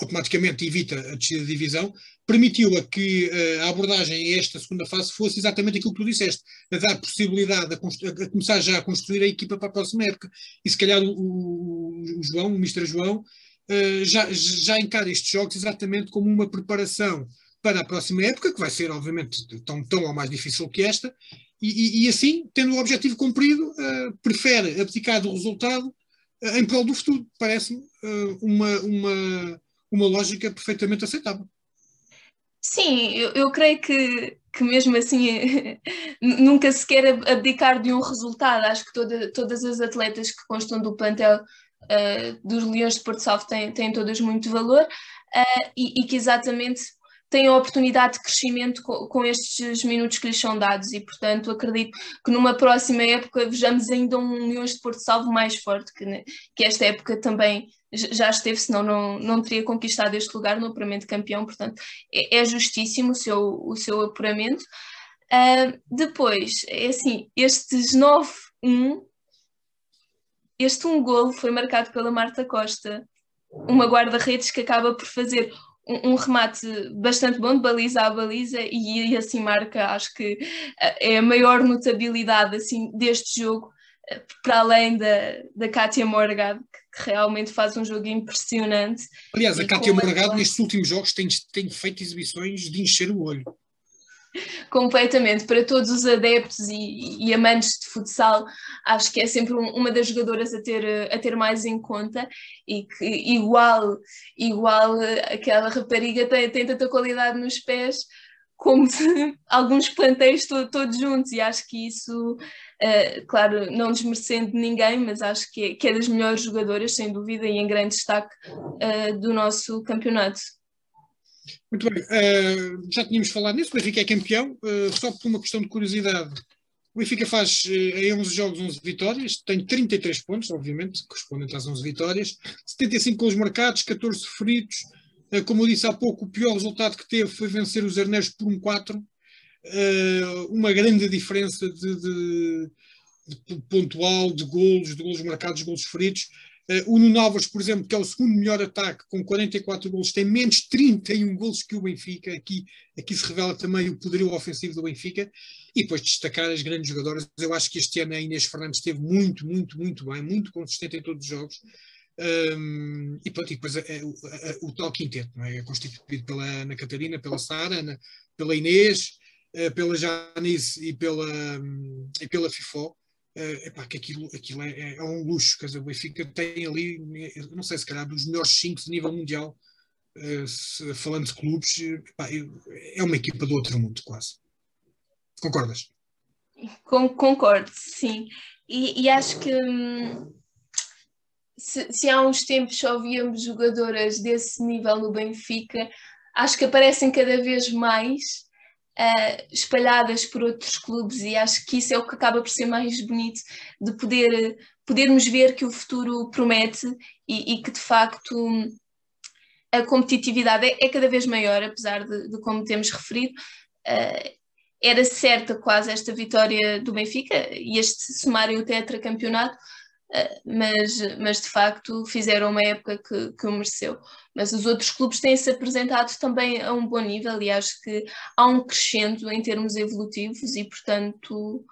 automaticamente evita a descida de divisão, permitiu a que uh, a abordagem a esta segunda fase fosse exatamente aquilo que tu disseste, a dar possibilidade a, a, começar já a construir a equipa para a próxima época. E se calhar o, o, João, o Mr. João, eh, já, já encara estes jogos exatamente como uma preparação para a próxima época, que vai ser, obviamente, tão, tão ou mais difícil que esta, e, e, e assim, tendo o objetivo cumprido, uh, prefere abdicar do resultado em prol do futuro. Parece-me uh, uma, uma, uma lógica perfeitamente aceitável. Sim, eu, eu creio que, que mesmo assim (laughs) nunca se quer abdicar de um resultado. Acho que toda, todas as atletas que constam do plantel uh, dos Leões de Porto Salvo têm, têm todas muito valor uh, e, e, que exatamente têm a oportunidade de crescimento com, estes minutos que lhes são dados e, portanto, acredito que numa próxima época vejamos ainda um Leões de Porto Salvo mais forte, que, né, que esta época também já esteve, senão não, não teria conquistado este lugar no apuramento campeão, portanto, é, é justíssimo o seu, o seu apuramento. Uh, depois, é assim, estes 9-1 este um golo foi marcado pela Marta Costa, uma guarda-redes que acaba por fazer um, um, remate bastante bom de baliza a baliza e, e, assim marca, acho que eh, é a maior notabilidade assim, deste jogo, eh, para além da, da Kátia Morgado, que realmente faz um jogo impressionante. Aliás, a Kátia Morgado nestes últimos jogos tem, tem feito exibições de encher o olho completamente. Para todos os adeptos e, e, amantes de futsal acho que é sempre um, uma das jogadoras a ter a ter mais em conta e que igual igual aquela rapariga tem, tem tanta qualidade nos pés como (laughs) alguns plantéis to, todos juntos. E acho que isso uh, claro não desmerecendo ninguém mas acho que é, que é das melhores jogadoras sem dúvida e em grande destaque uh, do nosso campeonato Muito bem, uh, já tínhamos falado nisso, o Benfica é campeão, uh, só por uma questão de curiosidade. O Benfica faz uh, em 11 jogos 11 vitórias, tem 33 pontos, obviamente, correspondente às 11 vitórias, 75 gols marcados, 14 feridos. como eu disse há pouco, o pior resultado que teve foi vencer os Arneiros por um 4. uma grande diferença de, de, de pontual, de golos, de golos marcados, de golos feridos. Uh, o Nuno Alves, por exemplo, que é o segundo melhor ataque, com 44 golos, tem menos 31 golos que o Benfica. Aqui, aqui se revela também o poderio ofensivo do Benfica. E depois destacar as grandes jogadoras. Eu acho que este ano a Inês Fernandes esteve muito, muito, muito bem, muito consistente em todos os jogos. Um, e, pronto, e depois é, é, é, o tal quinteto, não é? é constituído pela Ana Catarina, pela Sara, pela Inês, uh, pela Janice e pela, um, e pela FIFO uh, epá, que aquilo, aquilo é, é, é, um luxo, quer dizer, o Benfica tem ali, não sei se calhar dos melhores 5 de nível mundial, uh, se, falando de clubes, epá, é uma equipa do outro mundo quase. Concordas? Concordo, sim. E, e acho que hum, se, se, há uns tempos só víamos jogadoras desse nível no Benfica, acho que aparecem cada vez mais uh, espalhadas por outros clubes e acho que isso é o que acaba por ser mais bonito de poder podermos ver que o futuro promete e, e que de facto a competitividade é, é cada vez maior, apesar de, de como temos referido. Uh, era certa quase esta vitória do Benfica e este sumário tetracampeonato, eh, mas, mas de facto fizeram uma época que, que o mereceu. Mas os outros clubes têm-se apresentado também a um bom nível e acho que há um crescendo em termos evolutivos e, portanto,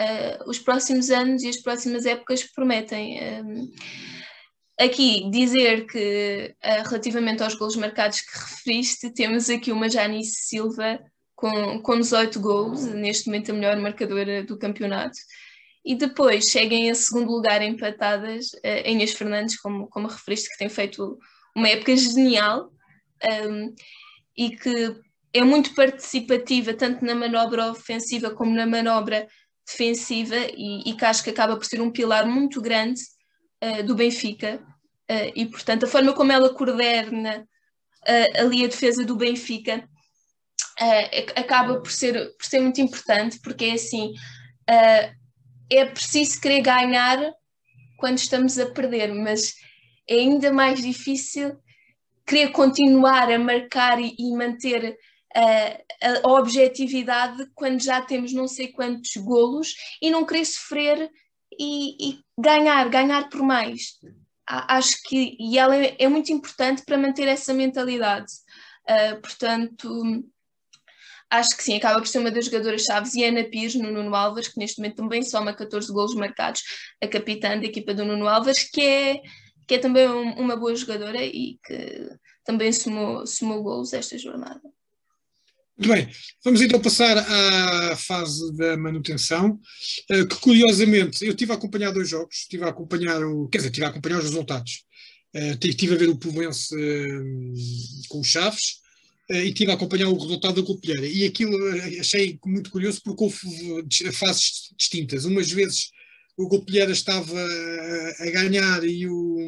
uh, os próximos anos e as próximas épocas prometem. Um, aqui dizer que uh, relativamente aos gols marcados que referiste, temos aqui uma Janice Silva com, com 18 gols, neste momento a melhor marcadora do campeonato e depois seguem em segundo lugar empatadas uh, Inês Fernandes, como, como referiste, que tem feito uma época genial um, e que é muito participativa, tanto na manobra ofensiva como na manobra defensiva, e, e que acho que acaba por ser um pilar muito grande uh, do Benfica. Uh, e, portanto, a forma como ela coordena uh, ali a defesa do Benfica acaba por ser, por ser muito importante, porque é assim é preciso querer ganhar quando estamos a perder, mas é ainda mais difícil querer continuar a marcar e, e manter a, a, objetividade quando já temos não sei quantos golos e não querer sofrer e, e ganhar, ganhar por mais. Acho que e ela é, é muito importante para manter essa mentalidade. Uh, portanto, acho que sim, acaba por ser uma das jogadoras chaves e Ana Pires no Nuno Álvares, que neste momento também soma 14 golos marcados, a capitã da equipa do Nuno Álvares, que é, que é também um, uma boa jogadora e que também somou, somou golos esta jornada. Muito bem, vamos então passar à fase da manutenção, eh, que curiosamente eu tive a acompanhar dois jogos, estive a acompanhar o, quer dizer, estive a acompanhar os resultados. Estive eh, a ver o Povense eh, com os Chaves, e estive a acompanhar o resultado da Copilheira. E aquilo eh, achei muito curioso porque houve fases distintas. Umas vezes o Copilheira estava a ganhar e o,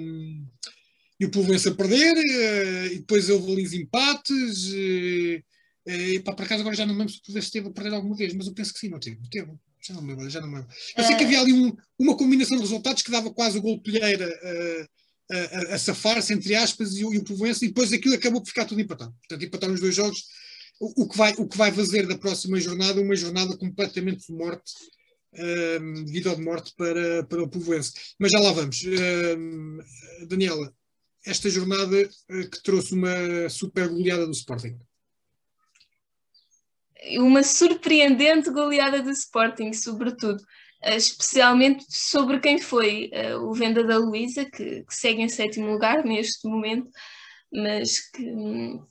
e o Povense a perder, eh, e depois houve ali os empates. E, e pá, por acaso agora já não me lembro se o Povense esteve a perder alguma vez, mas eu penso que sim, não teve. teve. Já não me lembro, já não me lembro. Eu sei que havia ali um, uma combinação de resultados que dava quase o gol Pilheira uh, a, a safar-se, entre aspas, e o, e o Provença, e depois aquilo acabou por ficar tudo empatado. Portanto, empataram os dois jogos, o, o, que vai, o que vai fazer da próxima jornada uma jornada completamente de morte, um, vida ou de morte para, para o Provença. Mas já lá vamos. Um, Daniela, esta jornada uh, que trouxe uma super goleada do Sporting. Uma surpreendente goleada do Sporting, sobretudo. Eh, especialmente sobre quem foi uh, o Venda da Luísa, que, que, segue em sétimo lugar neste momento, mas que um,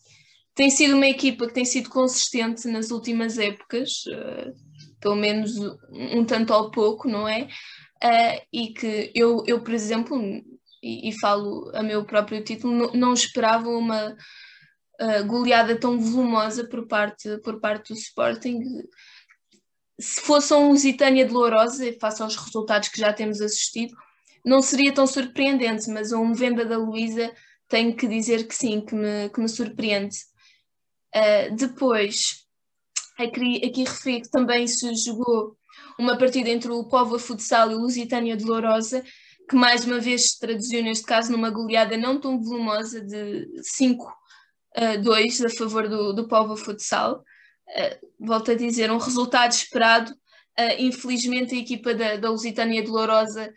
tem sido uma equipa que tem sido consistente nas últimas épocas, uh, pelo menos um, tanto ao pouco, não é? Uh, e que eu, eu, por exemplo, e, e falo a meu próprio título, não, não esperava uma goleada tão volumosa por parte, por parte do Sporting se fosse um Lusitânia de Lourosa, face aos resultados que já temos assistido, não seria tão surpreendente, mas um Venda da Luísa tenho que dizer que sim, que me, que me surpreende. Uh, depois, aqui, aqui referi que também se jogou uma partida entre o Povo Futsal e o Lusitânia de Lourosa, que mais uma vez se traduziu neste caso numa goleada não tão volumosa de 5 a 2 a favor do, do Povo Futsal. Volto a dizer, um resultado esperado. Uh, infelizmente a equipa da, da Lusitânia de Lourosa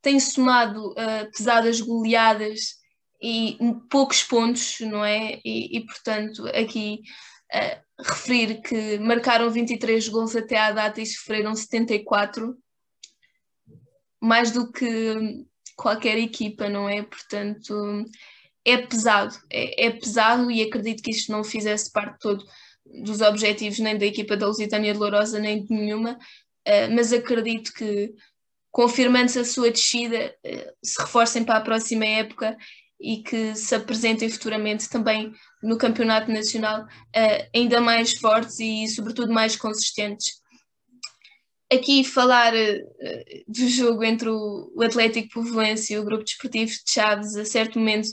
tem somado uh, pesadas goleadas e poucos pontos, não é? E, e portanto, aqui uh, referir que marcaram 23 gols até à data e sofreram 74, mais do que qualquer equipa, não é? Portanto, é pesado, é, é pesado e acredito que isto não fizesse parte todo dos objetivos nem da equipa da Lusitânia de Lourosa, nem de nenhuma, uh, mas acredito que confirmando-se a sua descida, uh, se reforcem para a próxima época e que se apresentem futuramente também no campeonato nacional uh, ainda mais fortes e sobretudo mais consistentes. Aqui falar do jogo entre o, o Atlético Povoense e o Grupo Desportivo de Chaves, a certo momento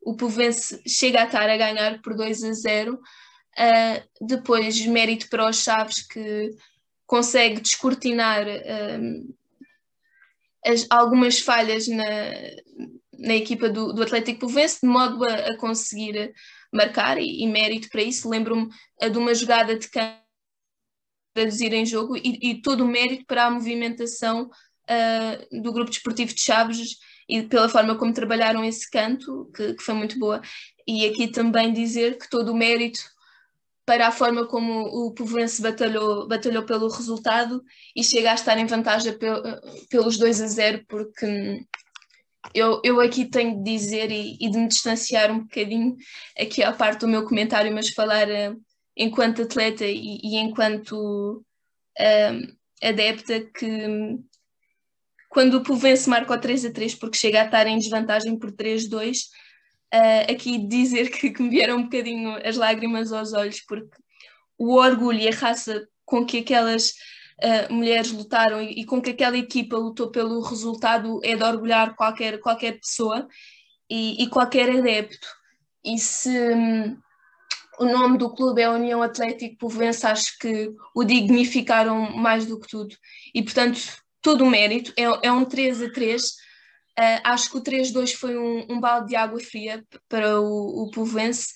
o Povoense chega a estar a ganhar por 2 a 0, uh, depois mérito para os Chaves que consegue descortinar as, algumas falhas na, na equipa do, do Atlético Povense, de modo a, a conseguir marcar, e, e, mérito para isso. Lembro-me de uma jogada de campo traduzir em jogo e, e, todo o mérito para a movimentação uh, do grupo desportivo de Chaves e pela forma como trabalharam esse canto, que, que, foi muito boa. E aqui também dizer que todo o mérito para a forma como o Povoense batalhou, batalhou pelo resultado e chega a estar em vantagem pel, pelos 2 a 0, porque eu, eu aqui tenho de dizer e, e, de me distanciar um bocadinho aqui à parte do meu comentário, mas falar uh, enquanto atleta e, e enquanto uh, adepta que quando o Povense marca o 3 a 3 porque chega a estar em desvantagem por 3-2, uh, aqui dizer que, que me vieram um bocadinho as lágrimas aos olhos, porque o orgulho e a raça com que aquelas uh, mulheres lutaram e, e, com que aquela equipa lutou pelo resultado é de orgulhar qualquer, qualquer pessoa e, e qualquer adepto. E se um, o nome do clube é União Atlético Povoense, acho que o dignificaram mais do que tudo. E, portanto, todo o mérito, é, é um 3 a 3. Uh, acho que o 3-2 foi um, um, balde de água fria para o, o Povoense,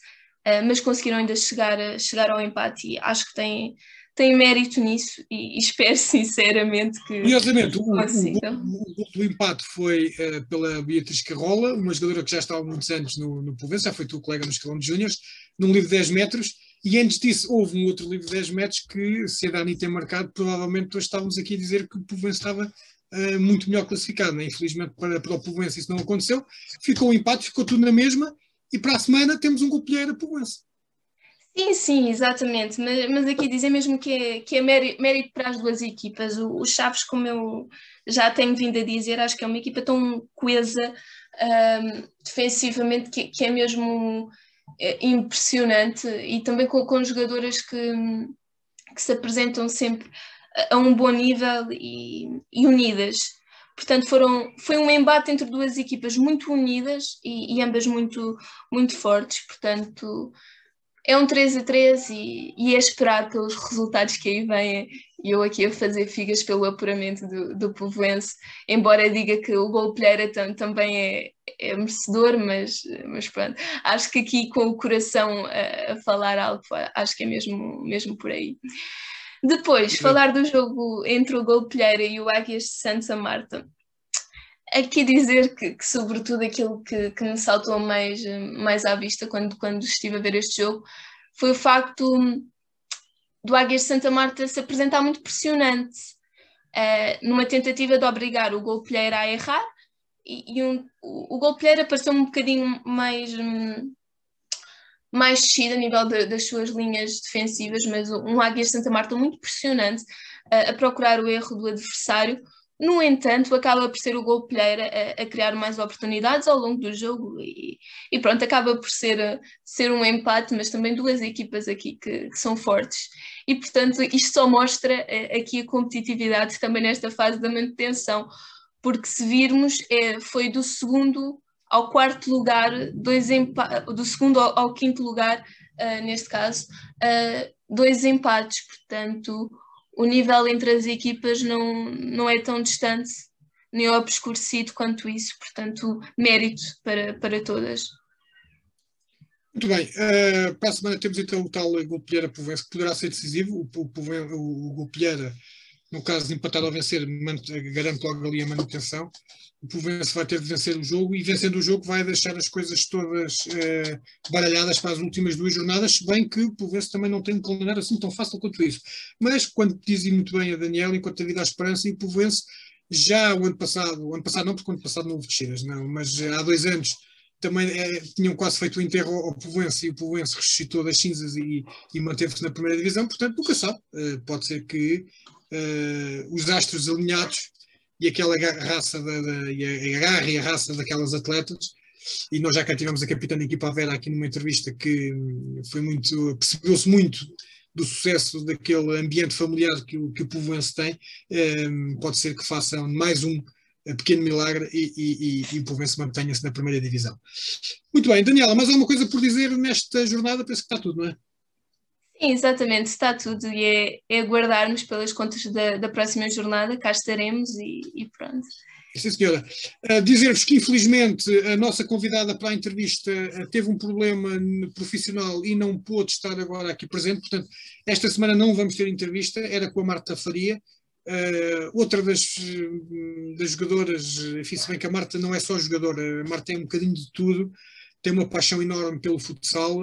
uh, mas conseguiram ainda chegar, chegar ao empate e acho que tem, tem mérito nisso e, e (laughs) espero sinceramente que. Curiosamente, o, o, empate foi uh, pela Beatriz Carrola, uma jogadora que já estava há muitos anos no, no Provença, já foi tu colega no escalão de Júniores, num livro de 10 metros, e antes disso houve um outro livro de 10 metros que, se a Dani tem marcado, provavelmente hoje estávamos aqui a dizer que o Provença estava uh, muito melhor classificado. Né? Infelizmente para, para o Provença isso não aconteceu, ficou o um empate, ficou tudo na mesma, e para a semana temos um golpeiro a Provença. Sim, sim, exatamente. Mas, mas aqui dizer mesmo que é, que é mérito para as duas equipas. O, o Chaves, como eu já tenho vindo a dizer, acho que é uma equipa tão coesa um, defensivamente que, que, é mesmo é, impressionante e também com, com jogadoras que, que se apresentam sempre a, um bom nível e, e unidas. Portanto, foram, foi um embate entre duas equipas muito unidas e, e ambas muito, muito fortes. Portanto, é um 3 a 3 e, e é esperado pelos resultados que aí vêm. E eu aqui a fazer figas pelo apuramento do, do Povoense, embora diga que o gol Pelheira também é, é merecedor, mas, mas pronto, acho que aqui com o coração a, a falar alto, acho que é mesmo, mesmo por aí. Depois, falar do jogo entre o Gol Pelheira e o Águias de Santa Marta. Aqui dizer que, que sobretudo aquilo que, que, me saltou mais, mais à vista quando, quando estive a ver este jogo foi o facto do Águias de Santa Marta se apresentar muito pressionante uh, numa tentativa de obrigar o golpelheiro a errar e, e um, o, o golpelheiro apareceu um bocadinho mais um, mais descido a nível de, das suas linhas defensivas, mas um Águias de Santa Marta muito pressionante a procurar o erro do adversário no entanto, acaba por ser o gol Pelheira a, a, criar mais oportunidades ao longo do jogo e, e pronto, acaba por ser, ser um empate, mas também duas equipas aqui que, que, são fortes. E portanto, isto só mostra eh, aqui a competitividade também nesta fase da manutenção, porque se virmos, é, foi do segundo ao quarto lugar, dois do segundo ao, ao quinto lugar, uh, neste caso, uh, dois empates, portanto, o nível entre as equipas não, não é tão distante nem obscurecido quanto isso, portanto, mérito para, para todas. Muito bem, uh, para a semana temos então o tal Golpilheira Povense que poderá ser decisivo. O, o, o, o Golpilheira, no caso de empatar ou vencer, garante logo ali a manutenção. O Povense vai ter de vencer o jogo e vencendo o jogo vai deixar as coisas todas uh, baralhadas para as últimas duas jornadas, se bem que o Povense também não tem um calendário assim tão fácil quanto isso. Mas, quando dizem muito bem a Daniel, enquanto a vida à esperança, e o Povense já o ano passado, o ano passado não, porque o ano passado não houve descidas, não, mas há dois anos também é, tinham quase feito o enterro ao, Povoense e o Povoense ressuscitou das cinzas e, e manteve-se na primeira divisão, portanto nunca sabe, uh, pode ser que uh, os astros alinhados e aquela raça da, da, e a garra e a raça daquelas atletas e nós já cá tivemos a capitã da equipa Vera aqui numa entrevista que foi muito, percebeu-se muito do sucesso daquele ambiente familiar que o, que o Povoense tem, um, pode ser que façam mais um pequeno milagre e, e, e, e o Povoense mantenha-se na primeira divisão. Muito bem, Daniela, mais alguma coisa por dizer nesta jornada? Penso que está tudo, não é? Exatamente, está tudo e é, é aguardarmos pelas contas da, da próxima jornada, cá estaremos e, e pronto. Sim, senhora. Uh, Dizer-vos que, infelizmente, a nossa convidada para a entrevista uh, teve um problema profissional e não pôde estar agora aqui presente. Portanto, esta semana não vamos ter entrevista, era com a Marta Faria. Uh, outra das, das jogadoras, enfim, se bem que a Marta não é só jogadora, a Marta é um bocadinho de tudo, tem uma paixão enorme pelo futsal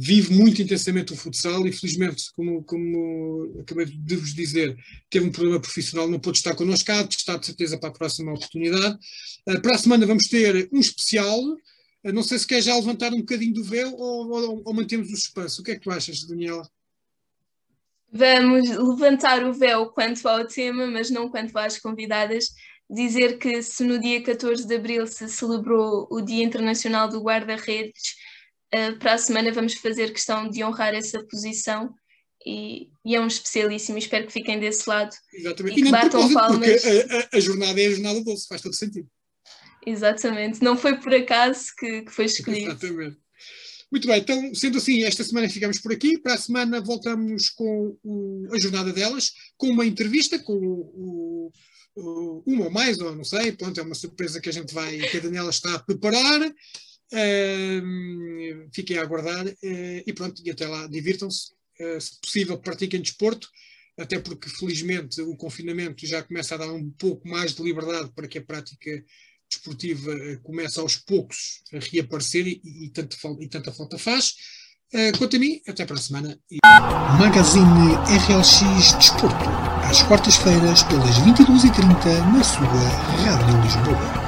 vive muito intensamente o futsal e felizmente, como, como acabei de vos dizer, teve um problema profissional, não pôde estar connosco cá, está de certeza para a próxima oportunidade. Uh, para a semana vamos ter um especial, uh, não sei se quer já levantar um bocadinho do véu ou, ou, ou mantemos o suspense. O que é que tu achas, Daniela? Vamos levantar o véu quanto ao tema, mas não quanto às convidadas. Dizer que se no dia 14 de abril se celebrou o Dia Internacional do Guarda-Redes, uh, para a semana vamos fazer questão de honrar essa posição e, e, é um especialíssimo. Espero que fiquem desse lado Exatamente. e, que batam palmas. A, a, a, jornada é a jornada doce, faz todo sentido. Exatamente, não foi por acaso que, que foi escolhido. Exatamente. Muito bem, então, sendo assim, esta semana ficamos por aqui. Para a semana voltamos com o, a jornada delas, com uma entrevista com o, o, uma ou mais, ou não sei, pronto, é uma surpresa que a gente vai, que a Daniela está a preparar. Fiquem a aguardar uh, e pronto, e até lá, divirtam-se. Uh, se possível, pratiquem desporto, até porque felizmente o confinamento já começa a dar um pouco mais de liberdade para que a prática desportiva uh, comece aos poucos a reaparecer e, e, tanto, e tanta falta faz. Quanto a mim, até para a semana. Magazine RLX Desporto, às quartas-feiras, pelas 22h30, na sua Rádio Lisboa.